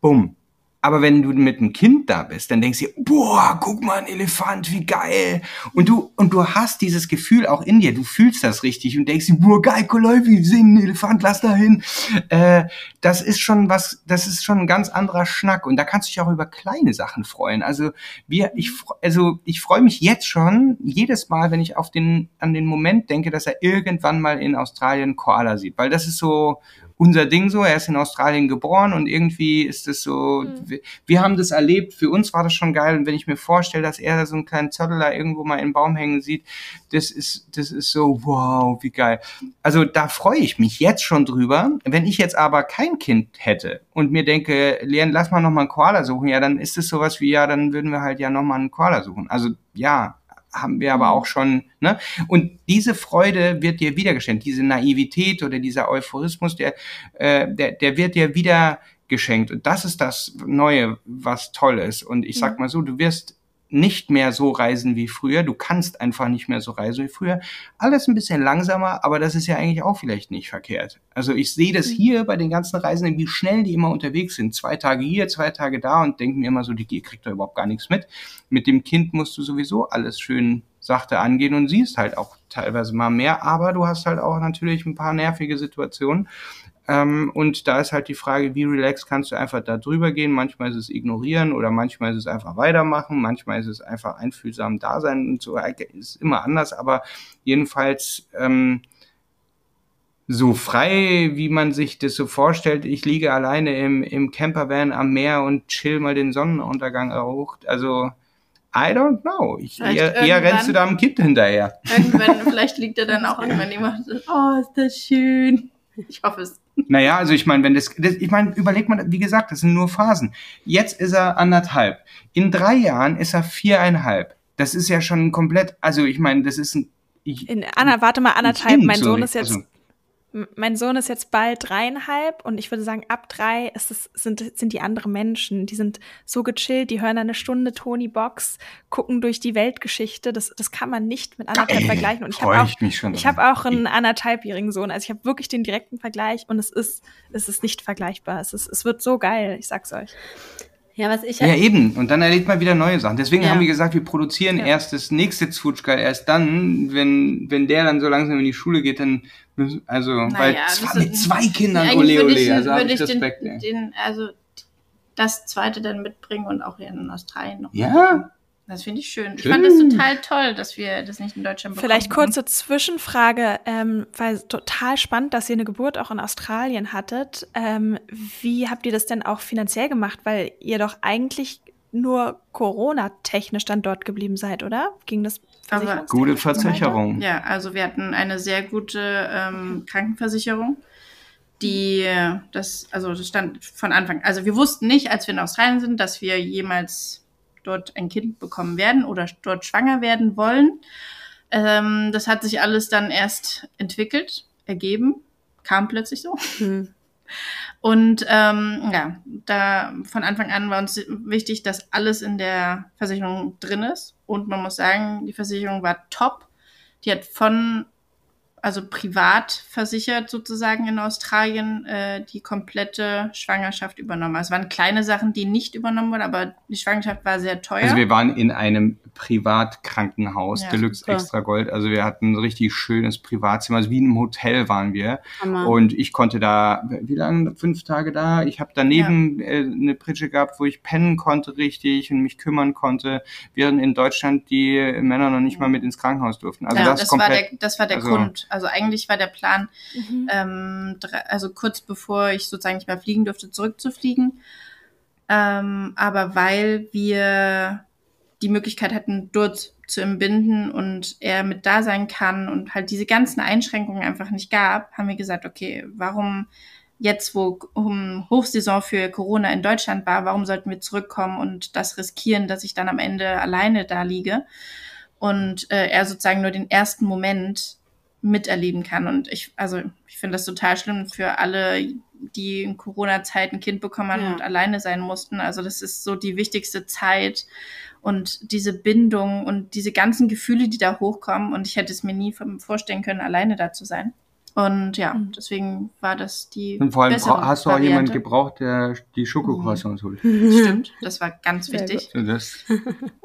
bumm, aber wenn du mit einem Kind da bist, dann denkst du, boah, guck mal, ein Elefant, wie geil. Und du, und du hast dieses Gefühl auch in dir, du fühlst das richtig und denkst, boah, geil, Koloi, wir sehen einen Elefant, lass da hin. Äh, das ist schon was, das ist schon ein ganz anderer Schnack. Und da kannst du dich auch über kleine Sachen freuen. Also wir, ich, also ich freue mich jetzt schon jedes Mal, wenn ich auf den, an den Moment denke, dass er irgendwann mal in Australien Koala sieht. Weil das ist so, unser Ding so. Er ist in Australien geboren und irgendwie ist es so, mhm. wir, wir, haben das erlebt. Für uns war das schon geil. Und wenn ich mir vorstelle, dass er so einen kleinen Zöttler irgendwo mal im Baum hängen sieht, das ist, das ist so, wow, wie geil. Also da freue ich mich jetzt schon drüber. Wenn ich jetzt aber kein Kind hätte und mir denke, Leon, lass mal noch mal einen Koala suchen, ja, dann ist es sowas wie, ja, dann würden wir halt ja noch mal einen Koala suchen. Also ja, haben wir aber auch schon, ne? Und diese Freude wird dir wiedergeschenkt, diese Naivität oder dieser Euphorismus, der, äh, der, der wird dir wieder geschenkt. Und das ist das Neue, was toll ist. Und ich sag mhm. mal so, du wirst nicht mehr so reisen wie früher. Du kannst einfach nicht mehr so reisen wie früher. Alles ein bisschen langsamer, aber das ist ja eigentlich auch vielleicht nicht verkehrt. Also ich sehe das mhm. hier bei den ganzen Reisenden, wie schnell die immer unterwegs sind. Zwei Tage hier, zwei Tage da und denken mir immer so, die kriegt da überhaupt gar nichts mit. Mit dem Kind musst du sowieso alles schön sachte angehen und siehst halt auch teilweise mal mehr, aber du hast halt auch natürlich ein paar nervige Situationen. Ähm, und da ist halt die Frage, wie relaxed kannst du einfach da drüber gehen? Manchmal ist es ignorieren oder manchmal ist es einfach weitermachen, manchmal ist es einfach einfühlsam da sein und so. Ist immer anders, aber jedenfalls ähm, so frei, wie man sich das so vorstellt. Ich liege alleine im, im Campervan am Meer und chill mal den Sonnenuntergang hoch. Also I don't know. Ich, eher, eher rennst du da am Kind hinterher. Irgendwann, vielleicht liegt er dann auch irgendwann jemand, <laughs> oh, ist das schön. Ich hoffe es. Naja, also ich meine, wenn das, das ich meine, überleg mal, wie gesagt, das sind nur Phasen. Jetzt ist er anderthalb. In drei Jahren ist er viereinhalb. Das ist ja schon komplett, also ich meine, das ist ein. Ich, In Anna, warte mal, anderthalb. Mein Sohn ist jetzt also, mein Sohn ist jetzt bald dreieinhalb und ich würde sagen, ab drei ist es, sind, sind die anderen Menschen. Die sind so gechillt, die hören eine Stunde Tony Box, gucken durch die Weltgeschichte. Das, das kann man nicht mit anderthalb Ey, <clears throat> vergleichen. Und ich habe auch, ich, ich hab auch einen anderthalbjährigen Sohn. Also ich habe wirklich den direkten Vergleich und es ist, es ist nicht vergleichbar. Es, ist, es wird so geil, ich sag's euch. Ja, was ich Ja, eben. Und dann erlebt man wieder neue Sachen. Deswegen ja. haben wir gesagt, wir produzieren ja. erst das nächste Zwutschka erst dann, wenn, wenn der dann so langsam in die Schule geht, dann, also, naja, weil zwar mit zwei Kindern, ole, ole, also habe ich Respekt. Den, den, also, das zweite dann mitbringen und auch in Australien noch. Ja. Das finde ich schön. Ich fand es total toll, dass wir das nicht in Deutschland bekommen. Vielleicht kurze Zwischenfrage, ähm, weil total spannend, dass ihr eine Geburt auch in Australien hattet. Ähm, wie habt ihr das denn auch finanziell gemacht? Weil ihr doch eigentlich nur Corona-technisch dann dort geblieben seid, oder? Ging das Aber Gute Versicherung. Ja, also wir hatten eine sehr gute ähm, Krankenversicherung die das, also das stand von Anfang, also wir wussten nicht, als wir in Australien sind, dass wir jemals dort ein Kind bekommen werden oder dort schwanger werden wollen. Ähm, das hat sich alles dann erst entwickelt, ergeben, kam plötzlich so. Mhm. Und ähm, ja, da von Anfang an war uns wichtig, dass alles in der Versicherung drin ist. Und man muss sagen, die Versicherung war top. Die hat von also privat versichert sozusagen in Australien, äh, die komplette Schwangerschaft übernommen. Also es waren kleine Sachen, die nicht übernommen wurden, aber die Schwangerschaft war sehr teuer. Also wir waren in einem Privatkrankenhaus, ja, Deluxe super. Extra Gold. Also wir hatten ein richtig schönes Privatzimmer, also wie in einem Hotel waren wir. Hammer. Und ich konnte da, wie lange, fünf Tage da. Ich habe daneben ja. äh, eine Pritsche gehabt, wo ich pennen konnte richtig und mich kümmern konnte, während in Deutschland die Männer noch nicht mal mit ins Krankenhaus durften. Also ja, das, das komplett, war der, das war der also, Grund. Also eigentlich war der Plan, mhm. ähm, also kurz bevor ich sozusagen nicht mehr fliegen durfte, zurückzufliegen. Ähm, aber weil wir die Möglichkeit hatten, dort zu entbinden und er mit da sein kann und halt diese ganzen Einschränkungen einfach nicht gab, haben wir gesagt, okay, warum jetzt, wo Hochsaison für Corona in Deutschland war, warum sollten wir zurückkommen und das riskieren, dass ich dann am Ende alleine da liege und äh, er sozusagen nur den ersten Moment miterleben kann. Und ich, also ich finde das total schlimm für alle, die in Corona-Zeit ein Kind bekommen haben ja. und alleine sein mussten. Also das ist so die wichtigste Zeit und diese Bindung und diese ganzen Gefühle, die da hochkommen. Und ich hätte es mir nie vorstellen können, alleine da zu sein. Und ja, mhm. deswegen war das die. Und vor allem hast du auch jemanden gebraucht, der die Schokocroissants holt. <laughs> Stimmt, das war ganz wichtig. Das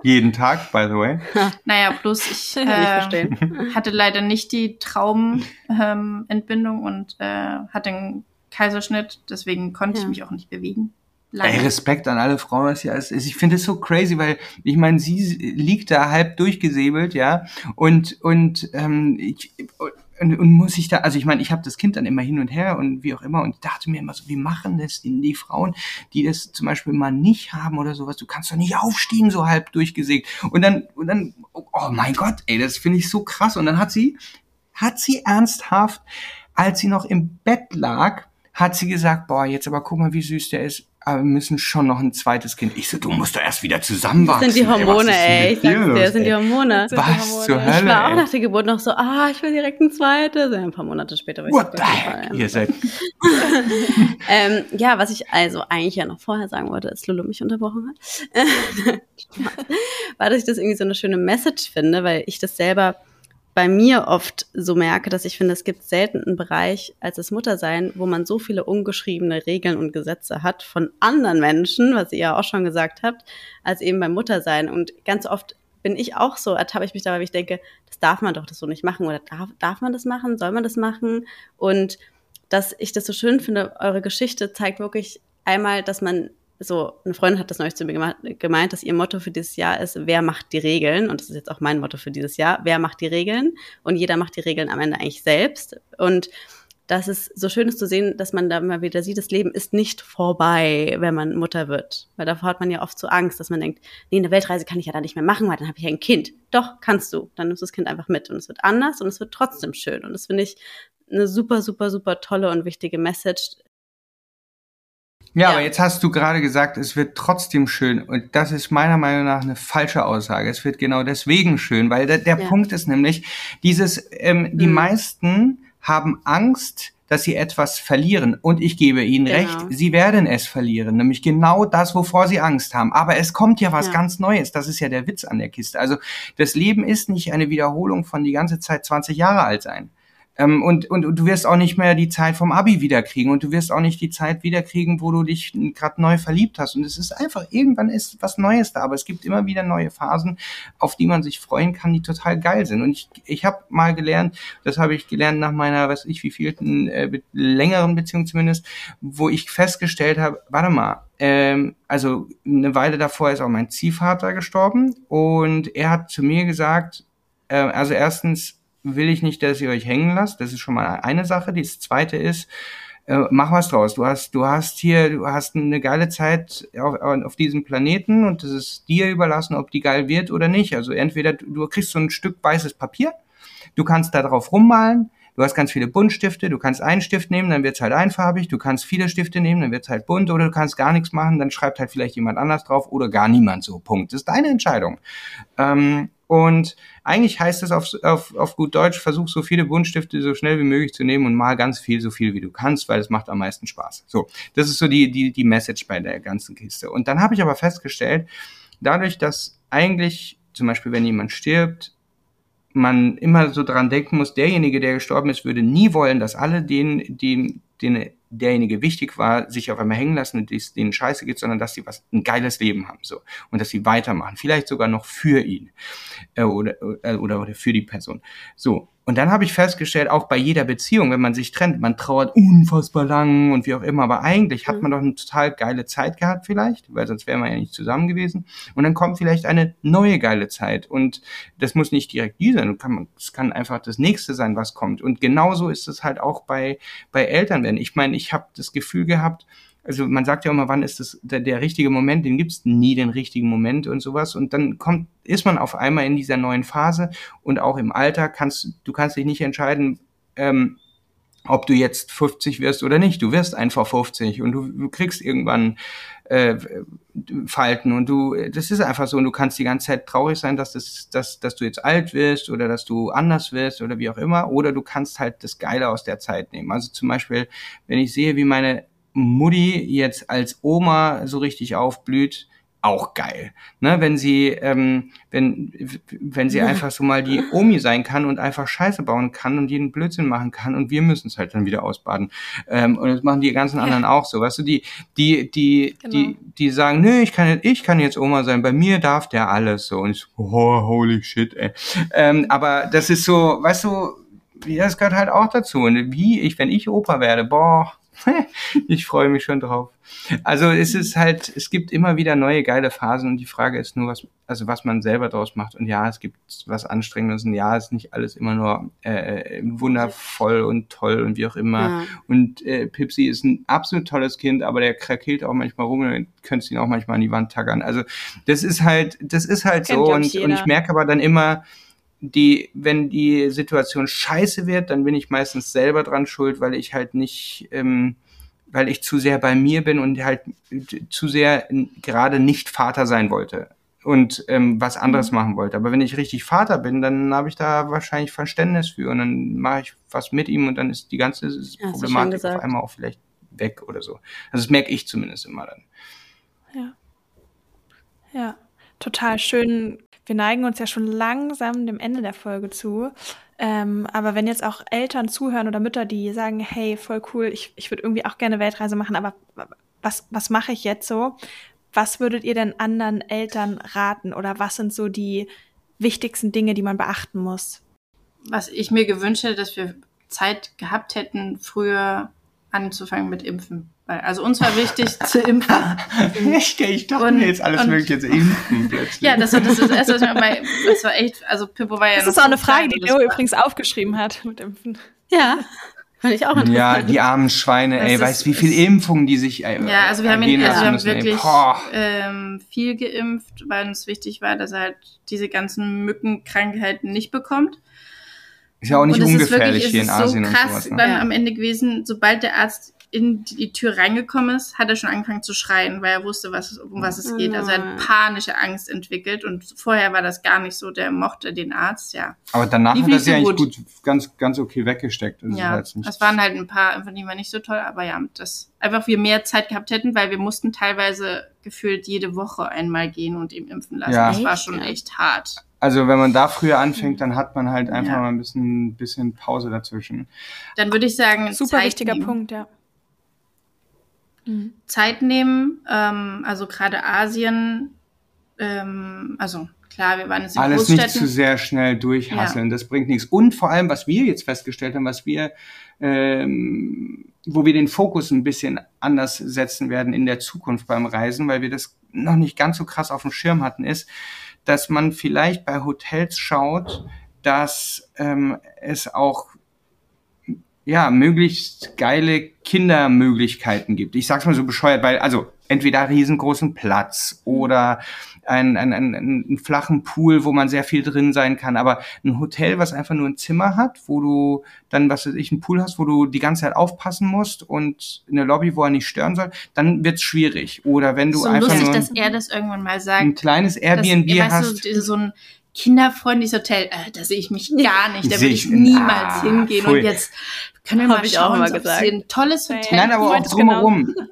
jeden Tag, by the way. <laughs> Naja, bloß ich <laughs> äh, hatte leider nicht die Traumentbindung ähm, und äh, hatte einen Kaiserschnitt, deswegen konnte ja. ich mich auch nicht bewegen. Ey, Respekt an alle Frauen, was hier alles ist. Ich finde es so crazy, weil ich meine, sie liegt da halb durchgesäbelt, ja, und und ähm, ich, und, und muss ich da, also ich meine, ich habe das Kind dann immer hin und her und wie auch immer und dachte mir immer so, wie machen das die, die Frauen, die das zum Beispiel mal nicht haben oder sowas, du kannst doch nicht aufstehen, so halb durchgesägt. Und dann, und dann, oh mein Gott, ey, das finde ich so krass. Und dann hat sie, hat sie ernsthaft, als sie noch im Bett lag, hat sie gesagt, boah, jetzt aber guck mal, wie süß der ist aber wir müssen schon noch ein zweites Kind. Ich so, du musst doch erst wieder zusammenwachsen. Das sind die Hormone, ey. Ich sag's dir, das sind die Hormone. Was die Hormone. zur Hölle, Ich war auch nach der Geburt noch so, ah, ich will direkt ein zweites. ein paar Monate später war ich What the heck? Ihr seid... <laughs> ähm, ja, was ich also eigentlich ja noch vorher sagen wollte, als Lulu mich unterbrochen hat, <laughs> war, dass ich das irgendwie so eine schöne Message finde, weil ich das selber bei mir oft so merke, dass ich finde, es gibt selten einen Bereich als das Muttersein, wo man so viele ungeschriebene Regeln und Gesetze hat von anderen Menschen, was ihr ja auch schon gesagt habt, als eben beim Muttersein. Und ganz oft bin ich auch so, ertappe ich mich dabei, wie ich denke, das darf man doch das so nicht machen oder darf, darf man das machen, soll man das machen? Und dass ich das so schön finde, eure Geschichte zeigt wirklich einmal, dass man so, eine Freundin hat das neulich zu mir gemeint, dass ihr Motto für dieses Jahr ist, wer macht die Regeln? Und das ist jetzt auch mein Motto für dieses Jahr, wer macht die Regeln? Und jeder macht die Regeln am Ende eigentlich selbst. Und das ist so schön ist zu sehen, dass man da mal wieder sieht, das Leben ist nicht vorbei, wenn man Mutter wird. Weil davor hat man ja oft so Angst, dass man denkt, nee, eine Weltreise kann ich ja da nicht mehr machen, weil dann habe ich ja ein Kind. Doch, kannst du. Dann nimmst du das Kind einfach mit und es wird anders und es wird trotzdem schön. Und das finde ich eine super, super, super tolle und wichtige Message, ja, ja, aber jetzt hast du gerade gesagt, es wird trotzdem schön. Und das ist meiner Meinung nach eine falsche Aussage. Es wird genau deswegen schön, weil der, der ja. Punkt ist nämlich, dieses, ähm, die mhm. meisten haben Angst, dass sie etwas verlieren. Und ich gebe ihnen genau. recht, sie werden es verlieren. Nämlich genau das, wovor sie Angst haben. Aber es kommt ja was ja. ganz Neues. Das ist ja der Witz an der Kiste. Also das Leben ist nicht eine Wiederholung von die ganze Zeit 20 Jahre alt sein. Ähm, und, und, und du wirst auch nicht mehr die Zeit vom Abi wiederkriegen und du wirst auch nicht die Zeit wiederkriegen, wo du dich gerade neu verliebt hast. Und es ist einfach, irgendwann ist was Neues da, aber es gibt immer wieder neue Phasen, auf die man sich freuen kann, die total geil sind. Und ich, ich habe mal gelernt, das habe ich gelernt nach meiner, weiß ich, wie vielten äh, längeren Beziehung zumindest, wo ich festgestellt habe, warte mal, ähm, also eine Weile davor ist auch mein Ziehvater gestorben und er hat zu mir gesagt, äh, also erstens, will ich nicht, dass ihr euch hängen lasst. Das ist schon mal eine Sache. Die zweite ist, äh, mach was draus. Du hast, du hast hier, du hast eine geile Zeit auf, auf diesem Planeten und es ist dir überlassen, ob die geil wird oder nicht. Also entweder du kriegst so ein Stück weißes Papier, du kannst da drauf rummalen, du hast ganz viele Buntstifte, du kannst einen Stift nehmen, dann wird's halt einfarbig, du kannst viele Stifte nehmen, dann wird's halt bunt, oder du kannst gar nichts machen, dann schreibt halt vielleicht jemand anders drauf oder gar niemand so. Punkt. Das ist deine Entscheidung. Ähm, und eigentlich heißt es auf, auf, auf gut Deutsch, versuch so viele Buntstifte so schnell wie möglich zu nehmen und mal ganz viel, so viel wie du kannst, weil es macht am meisten Spaß. So, das ist so die, die, die Message bei der ganzen Kiste. Und dann habe ich aber festgestellt, dadurch, dass eigentlich zum Beispiel, wenn jemand stirbt, man immer so dran denken muss, derjenige, der gestorben ist, würde nie wollen, dass alle den, den, den derjenige wichtig war, sich auf einmal hängen lassen und es denen scheiße geht, sondern dass sie was ein geiles Leben haben so und dass sie weitermachen, vielleicht sogar noch für ihn äh, oder, äh, oder oder für die Person. So und dann habe ich festgestellt, auch bei jeder Beziehung, wenn man sich trennt, man trauert unfassbar lang und wie auch immer, aber eigentlich hat mhm. man doch eine total geile Zeit gehabt vielleicht, weil sonst wäre man ja nicht zusammen gewesen. Und dann kommt vielleicht eine neue geile Zeit und das muss nicht direkt die sein, es kann einfach das nächste sein, was kommt. Und genauso ist es halt auch bei bei Eltern werden. Ich meine, ich habe das Gefühl gehabt, also man sagt ja immer, wann ist das der, der richtige Moment, den gibt's nie den richtigen Moment und sowas. Und dann kommt, ist man auf einmal in dieser neuen Phase und auch im Alter kannst du kannst dich nicht entscheiden, ähm, ob du jetzt 50 wirst oder nicht. Du wirst einfach 50 und du, du kriegst irgendwann äh, Falten. Und du, das ist einfach so. Und du kannst die ganze Zeit traurig sein, dass, das, dass, dass du jetzt alt wirst oder dass du anders wirst oder wie auch immer. Oder du kannst halt das Geile aus der Zeit nehmen. Also zum Beispiel, wenn ich sehe, wie meine Mutti jetzt als Oma so richtig aufblüht, auch geil. Ne, wenn sie, ähm, wenn, wenn sie einfach so mal die Omi sein kann und einfach Scheiße bauen kann und jeden Blödsinn machen kann und wir müssen es halt dann wieder ausbaden. Ähm, und das machen die ganzen anderen ja. auch so. Weißt du, die, die, die, genau. die, die sagen, nö, ich kann, ich kann jetzt Oma sein, bei mir darf der alles so. Und ich so, oh, holy shit, ey. Ähm, aber das ist so, weißt du, das gehört halt auch dazu. Und wie ich, wenn ich Opa werde, boah, <laughs> ich freue mich schon drauf. Also es ist halt, es gibt immer wieder neue geile Phasen und die Frage ist nur, was, also was man selber draus macht. Und ja, es gibt was Anstrengendes und ja, es ist nicht alles immer nur äh, wundervoll und toll und wie auch immer. Ja. Und äh, Pipsi ist ein absolut tolles Kind, aber der krakeelt auch manchmal rum und könntest ihn auch manchmal an die Wand taggern. Also das ist halt, das ist halt Kennt so und, und ich merke aber dann immer, die, wenn die Situation scheiße wird, dann bin ich meistens selber dran schuld, weil ich halt nicht, ähm, weil ich zu sehr bei mir bin und halt zu sehr gerade nicht Vater sein wollte und ähm, was anderes mhm. machen wollte. Aber wenn ich richtig Vater bin, dann habe ich da wahrscheinlich Verständnis für und dann mache ich was mit ihm und dann ist die ganze ja, Problematik auf einmal auch vielleicht weg oder so. Also das merke ich zumindest immer dann. Ja. Ja, total schön wir neigen uns ja schon langsam dem Ende der Folge zu. Ähm, aber wenn jetzt auch Eltern zuhören oder Mütter, die sagen, hey, voll cool, ich, ich würde irgendwie auch gerne Weltreise machen, aber was, was mache ich jetzt so? Was würdet ihr denn anderen Eltern raten oder was sind so die wichtigsten Dinge, die man beachten muss? Was ich mir gewünscht hätte, dass wir Zeit gehabt hätten, früher anzufangen mit Impfen. Also uns war wichtig zu impfen. <laughs> Echt? Ich dachte und, mir jetzt alles und, Mögliche zu impfen plötzlich. Ja, das war das, das erste, was mir bei, das war echt, also Pippo war ja Das ist auch eine Frage, die Leo übrigens aufgeschrieben hat mit Impfen. Ja. Fand ich auch Ja, die armen Schweine, das ey, weißt du, wie viel Impfungen die sich ey, Ja, also wir haben, ihn, also wir haben wirklich ähm, viel geimpft, weil uns wichtig war, dass er halt diese ganzen Mückenkrankheiten nicht bekommt. Ist ja auch nicht ungefährlich wirklich, hier in Asien so krass und sowas. Ne? Dann am Ende gewesen, sobald der Arzt in die Tür reingekommen ist, hat er schon angefangen zu schreien, weil er wusste, was, um was es geht. Also er hat panische Angst entwickelt und vorher war das gar nicht so. Der mochte den Arzt, ja. Aber danach Lief hat er sie so eigentlich gut. gut, ganz, ganz okay weggesteckt. Das ja, halt es waren halt ein paar, von denen war nicht so toll, aber ja, das einfach wir mehr Zeit gehabt hätten, weil wir mussten teilweise gefühlt jede Woche einmal gehen und ihm impfen lassen. Ja. Das war schon echt hart. Also wenn man da früher anfängt, dann hat man halt einfach ja. mal ein bisschen, bisschen Pause dazwischen. Dann würde ich sagen, super Zeit wichtiger nehmen. Punkt, ja. Mhm. Zeit nehmen, ähm, also gerade Asien, ähm, also klar, wir waren jetzt in Alles nicht zu sehr schnell durchhasseln, ja. das bringt nichts. Und vor allem, was wir jetzt festgestellt haben, was wir, ähm, wo wir den Fokus ein bisschen anders setzen werden in der Zukunft beim Reisen, weil wir das noch nicht ganz so krass auf dem Schirm hatten, ist, dass man vielleicht bei Hotels schaut, dass ähm, es auch ja, möglichst geile Kindermöglichkeiten gibt. Ich sag's mal so bescheuert, weil, also, entweder riesengroßen Platz oder einen, einen, einen, einen flachen Pool, wo man sehr viel drin sein kann, aber ein Hotel, was einfach nur ein Zimmer hat, wo du dann, was weiß ich, einen Pool hast, wo du die ganze Zeit aufpassen musst und eine Lobby, wo er nicht stören soll, dann wird's schwierig. Oder wenn du so einfach lustig, nur dass er das irgendwann mal sagt. Ein kleines Airbnb dass, hast. Du, so ein kinderfreundliches Hotel, äh, da sehe ich mich gar <laughs> nicht, da würde ich niemals ah, hingehen. Pfui. Und jetzt können wir mal schauen, ob gesagt. sie ein tolles Hotel Nein, aber auch drumherum. Genau.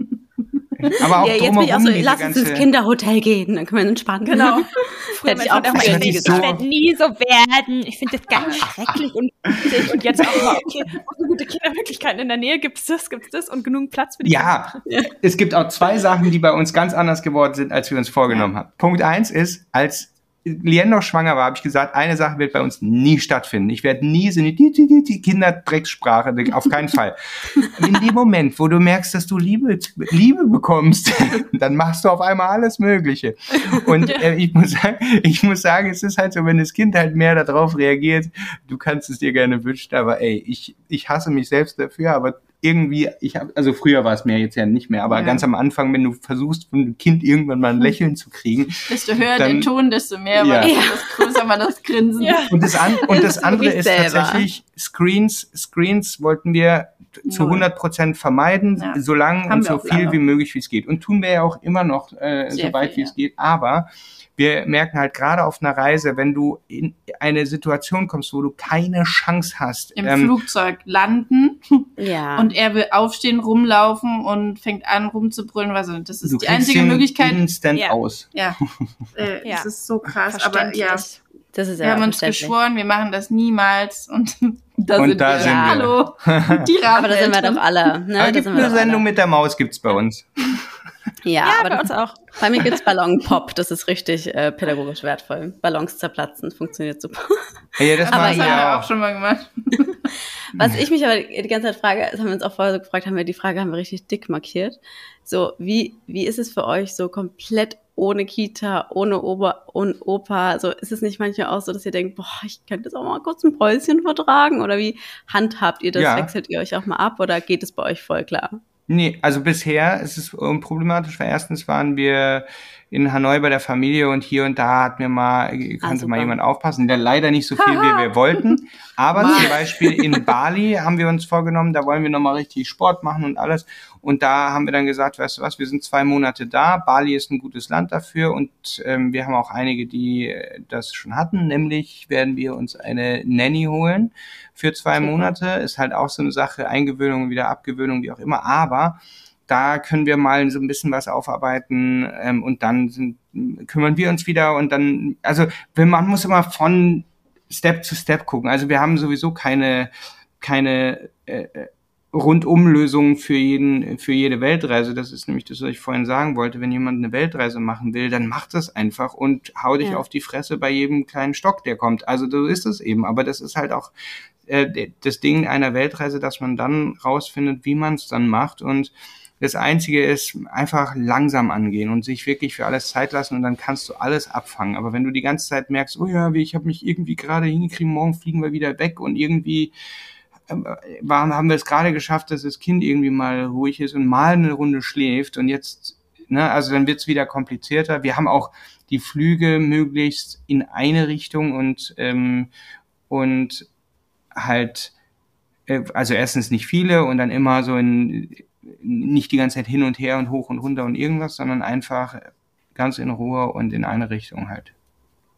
<laughs> Aber auch ja, jetzt bin ich auch so, lass uns ins Kinderhotel gehen, dann können wir entspannen. Genau. <laughs> Hätte ich auch ich, ich, ich werde nie so werden. Ich finde das ganz schrecklich und und jetzt auch mal, okay, so gute Kindermöglichkeiten in der Nähe, gibt es das, gibt es das und genug Platz für die Ja, Kinder. es gibt auch zwei Sachen, die bei uns ganz anders geworden sind, als wir uns vorgenommen ja. haben. Punkt eins ist, als Lien noch schwanger war, habe ich gesagt, eine Sache wird bei uns nie stattfinden. Ich werde nie so eine die, die, die, die Kinderdrecksprache, auf keinen Fall. In dem Moment, wo du merkst, dass du Liebe, Liebe bekommst, <laughs> dann machst du auf einmal alles Mögliche. Und äh, ich, muss sagen, ich muss sagen, es ist halt so, wenn das Kind halt mehr darauf reagiert, du kannst es dir gerne wünschen, aber ey, ich, ich hasse mich selbst dafür, aber irgendwie, ich habe, also früher war es mehr, jetzt ja nicht mehr, aber Ja. ganz am Anfang, wenn du versuchst, von einem Kind irgendwann mal ein Lächeln zu kriegen. Desto höher Dann- der Ton, desto mehr Ja. war das, Ja. desto größer war das Grinsen. Ja. Und das, an, und das ist andere ist selber. tatsächlich Screens. Screens wollten wir zu Null. 100 Prozent vermeiden, Ja. solange Haben und so viel lange. wie möglich, wie es geht. Und tun wir ja auch immer noch, äh, Sehr so weit viel, wie ja. es geht. Aber wir merken halt gerade auf einer Reise, wenn du in eine Situation kommst, wo du keine Chance hast, Im ähm, Flugzeug landen <laughs> Ja. und er will aufstehen, rumlaufen und fängt an rumzubrüllen. Also das ist du die einzige den Möglichkeit. instant Ja. aus. Ja, <laughs> äh, Ja. das ist so krass. Aber ja, das ist wir ja haben uns geschworen, wir machen das niemals. Und <laughs> da Und sind da wir. sind wir. Hallo, <laughs> die Aber da sind wir doch alle. Ne? aber Da gibt wir eine Sendung alle. mit der Maus gibt's bei uns. Ja, Ja, aber bei uns auch. bei mir gibt's Ballonpop. Das ist richtig äh, pädagogisch wertvoll. Ballons zerplatzen, funktioniert super. Ja, das Aber Das wir haben wir auch schon mal gemacht. <laughs> Was ich mich aber die ganze Zeit frage, das haben wir uns auch vorher so gefragt, haben wir die Frage haben wir richtig dick markiert. So, wie, wie ist es für euch so komplett ohne Kita, ohne Ober und Opa? So, ist es nicht manchmal auch so, dass ihr denkt, boah, ich könnte jetzt auch mal kurz ein Päuschen vertragen? Oder wie handhabt ihr das? Ja. Wechselt ihr euch auch mal ab oder geht es bei euch voll klar? Nee, also bisher ist es ähm, problematisch, weil erstens waren wir in Hanoi bei der Familie und hier und da hat mir mal, konnte Ah, super. mal jemand aufpassen, der leider nicht so viel, wie wir <laughs> wollten. Aber zum Beispiel in Bali haben wir uns vorgenommen, da wollen wir nochmal richtig Sport machen und alles. Und da haben wir dann gesagt, weißt du was, wir sind zwei Monate da. Bali ist ein gutes Land dafür und ähm, wir haben auch einige, die äh, das schon hatten. Nämlich werden wir uns eine Nanny holen für zwei. Monate. Ist halt auch so eine Sache, Eingewöhnung, wieder Abgewöhnung, wie auch immer. Aber da können wir mal so ein bisschen was aufarbeiten ähm, und dann sind, kümmern wir uns wieder und dann, also man muss immer von Step zu Step gucken. Also wir haben sowieso keine, keine äh, äh, Rundumlösung für jeden, für jede Weltreise. Das ist nämlich das, was ich vorhin sagen wollte. Wenn jemand eine Weltreise machen will, dann macht das einfach und hau dich Ja. auf die Fresse bei jedem kleinen Stock, der kommt. Also so ist es eben. Aber das ist halt auch äh, das Ding einer Weltreise, dass man dann rausfindet, wie man es dann macht und das Einzige ist einfach langsam angehen und sich wirklich für alles Zeit lassen und dann kannst du alles abfangen. Aber wenn du die ganze Zeit merkst, oh ja, ich habe mich irgendwie gerade hingekriegt, morgen fliegen wir wieder weg und irgendwie ähm, waren, haben wir es gerade geschafft, dass das Kind irgendwie mal ruhig ist und mal eine Runde schläft und jetzt, ne, also dann wird es wieder komplizierter. Wir haben auch die Flüge möglichst in eine Richtung und ähm, und halt äh, also erstens nicht viele und dann immer so in nicht die ganze Zeit hin und her und hoch und runter und irgendwas, sondern einfach ganz in Ruhe und in eine Richtung halt.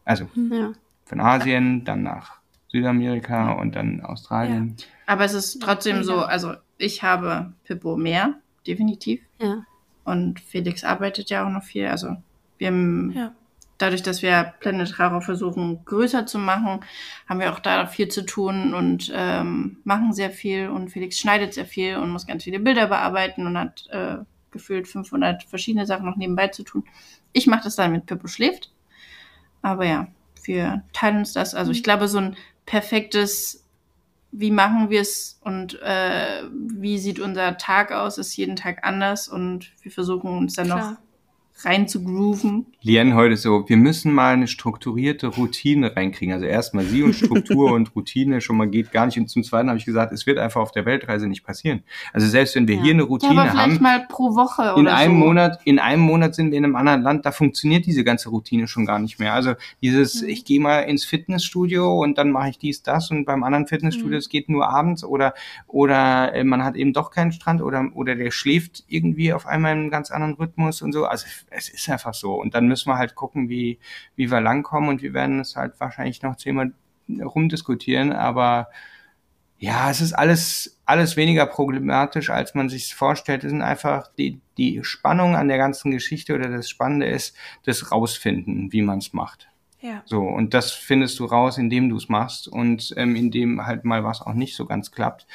Also Ja. von Asien, dann nach Südamerika und dann Australien. Aber es ist trotzdem so, also ich habe Pippo mehr, definitiv. Ja. Und Felix arbeitet ja auch noch viel. Also wir haben, Ja. Dadurch, dass wir Planet Raro versuchen größer zu machen, haben wir auch da viel zu tun und ähm, machen sehr viel. Und Felix schneidet sehr viel und muss ganz viele Bilder bearbeiten und hat äh, gefühlt 500 verschiedene Sachen noch nebenbei zu tun. Ich mache das dann, wenn Pippo schläft. Aber ja, wir teilen uns das. Also ich glaube, so ein perfektes wie machen wir es und äh, wie sieht unser Tag aus, ist jeden Tag anders und wir versuchen uns dann noch Klar. Rein zu grooven. Lien heute so, wir müssen mal eine strukturierte Routine reinkriegen. Also erstmal sie und Struktur <laughs> und Routine schon mal geht gar nicht. Und zum Zweiten habe ich gesagt, es wird einfach auf der Weltreise nicht passieren. Also selbst wenn wir Ja. hier eine Ja, Routine aber vielleicht haben, mal pro Woche in oder einem so. Monat, in einem Monat sind wir in einem anderen Land, da funktioniert diese ganze Routine schon gar nicht mehr. Also dieses, Mhm. ich gehe mal ins Fitnessstudio und dann mache ich dies, das und beim anderen Fitnessstudio, Mhm. es geht nur abends oder oder äh, man hat eben doch keinen Strand oder oder der schläft irgendwie auf einmal in einem ganz anderen Rhythmus und so. Also es ist einfach so. Und dann müssen wir halt gucken, wie wie wir langkommen und wir werden es halt wahrscheinlich noch zehnmal rumdiskutieren, aber ja, es ist alles, alles weniger problematisch, als man sich vorstellt. Es sind einfach die, die Spannung an der ganzen Geschichte oder das Spannende ist, das rausfinden, wie man es macht. Ja. So, und das findest du raus, indem du es machst und ähm, indem halt mal was auch nicht so ganz klappt.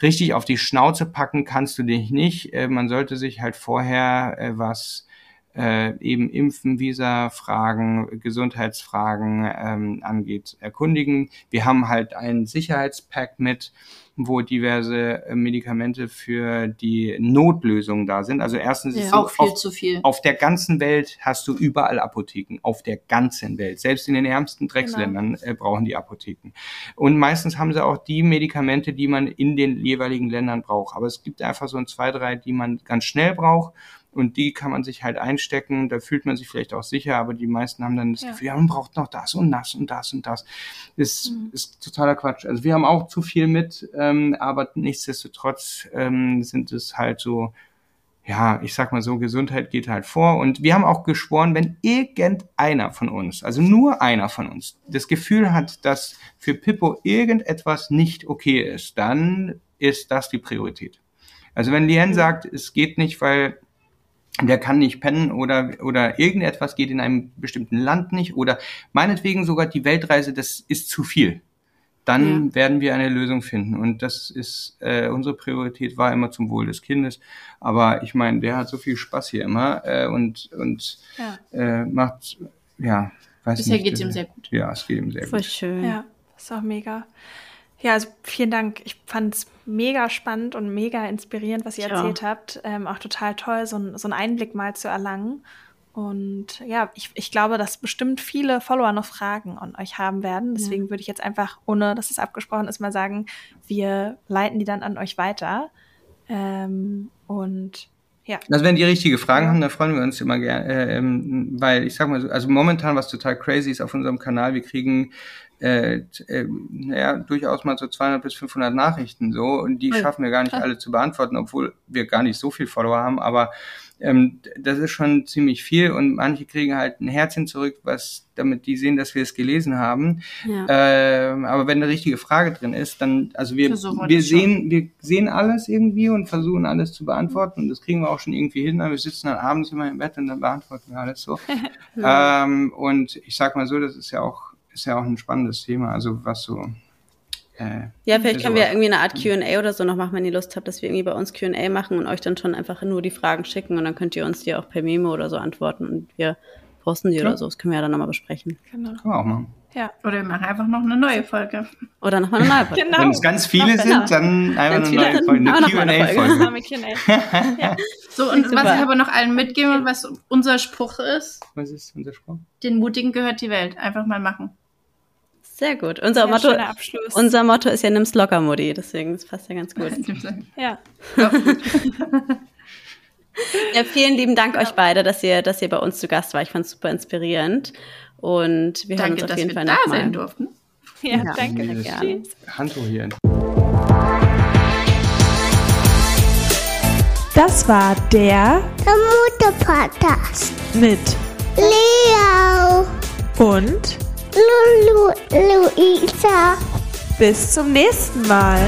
Richtig auf die Schnauze packen kannst du dich nicht. Äh, man sollte sich halt vorher äh, was äh, eben Impfen, Visa-Fragen, Gesundheitsfragen ähm, angeht, erkundigen. Wir haben halt ein Sicherheitspack mit, wo diverse äh, Medikamente für die Notlösung da sind. Also erstens Ja. ist so, Auch viel auf, zu viel. auf der ganzen Welt hast du überall Apotheken. Auf der ganzen Welt. Selbst in den ärmsten Drecksländern äh, brauchen die Apotheken. Und meistens haben sie auch die Medikamente, die man in den jeweiligen Ländern braucht. Aber es gibt einfach so ein zwei, drei, die man ganz schnell braucht. Und die kann man sich halt einstecken. Da fühlt man sich vielleicht auch sicher, aber die meisten haben dann das Ja. Gefühl, ja, man braucht noch das und das und das und das. Das ist totaler Quatsch. Also wir haben auch zu viel mit, ähm, aber nichtsdestotrotz ähm, sind es halt so, ja, ich sag mal so, Gesundheit geht halt vor. Und wir haben auch geschworen, wenn irgendeiner von uns, also nur einer von uns, das Gefühl hat, dass für Pippo irgendetwas nicht okay ist, dann ist das die Priorität. Also wenn Lien sagt, es geht nicht, weil der kann nicht pennen oder, oder irgendetwas geht in einem bestimmten Land nicht oder meinetwegen sogar die Weltreise, das ist zu viel. Dann werden wir eine Lösung finden. Und das ist, äh, unsere Priorität war immer zum Wohl des Kindes. Aber ich meine, der hat so viel Spaß hier immer äh, und, und Ja. äh, macht, ja, weiß Bisher nicht. geht's ihm sehr gut. Ja, es geht ihm sehr Voll gut. schön. Ja, ist auch mega. Ja, also vielen Dank. Ich fand es mega spannend und mega inspirierend, was ihr Ich erzählt habt. Ähm, auch total toll, so, ein, so einen Einblick mal zu erlangen. Und ja, ich, ich glaube, dass bestimmt viele Follower noch Fragen an euch haben werden. Deswegen würde ich jetzt einfach, ohne dass es abgesprochen ist, mal sagen, wir leiten die dann an euch weiter. Ähm, und ja, Also wenn die richtige Fragen haben, da freuen wir uns immer gerne, äh, ähm, weil ich sag mal so, also momentan was total crazy ist auf unserem Kanal, wir kriegen äh, äh, naja, durchaus mal so 200 bis 500 Nachrichten so und die schaffen wir gar nicht alle zu beantworten, obwohl wir gar nicht so viel Follower haben, aber ähm, das ist schon ziemlich viel und manche kriegen halt ein Herzchen zurück, was damit die sehen, dass wir es gelesen haben. Ja. Ähm, aber wenn eine richtige Frage drin ist, dann, also wir, Versuchen wir das schon. sehen, wir sehen alles irgendwie und versuchen alles zu beantworten und das kriegen wir auch schon irgendwie hin. Aber wir sitzen dann abends immer im Bett und dann beantworten wir alles so. <laughs> ähm, und ich sag mal so, das ist ja auch, ist ja auch ein spannendes Thema. Also was so, äh, Ja, vielleicht Also können wir was- irgendwie eine Art Q&A oder so noch machen, wenn ihr Lust habt, dass wir irgendwie bei uns Q&A machen und euch dann schon einfach nur die Fragen schicken und dann könnt ihr uns die auch per Memo oder so antworten und wir posten die Klar. oder so. Das können wir ja dann nochmal besprechen. genau. kann man auch machen. Ja, Oder wir machen einfach noch eine neue Folge. Oder nochmal eine neue <laughs> Podcast. Genau. Wenn es ganz viele Noch besser. sind, dann einfach Ganz eine neue Folge, eine Folge. Q&A-Folge. Name Q&A. So, und Super. was ich aber noch allen mitgeben und was unser Spruch ist, Was ist unser Spruch? den Mutigen gehört die Welt. Einfach mal machen. Sehr gut. Unser, Sehr Motto, unser Motto ist ja nimm's locker, Mutti. Deswegen, das passt ja ganz gut. <laughs> ja. <laughs> Ja, vielen lieben Dank euch beide, dass ihr, dass ihr bei uns zu Gast war. Ich fand es super inspirierend. Und wir Danke, uns auf dass jeden wir Fall da nochmal. sein durften. ja, Ja. danke. Dieses gerne. Handtuch hier. Das war der Der Mutter-Podcast. mit Leo. und Lulu. Luisa. bis zum nächsten Mal.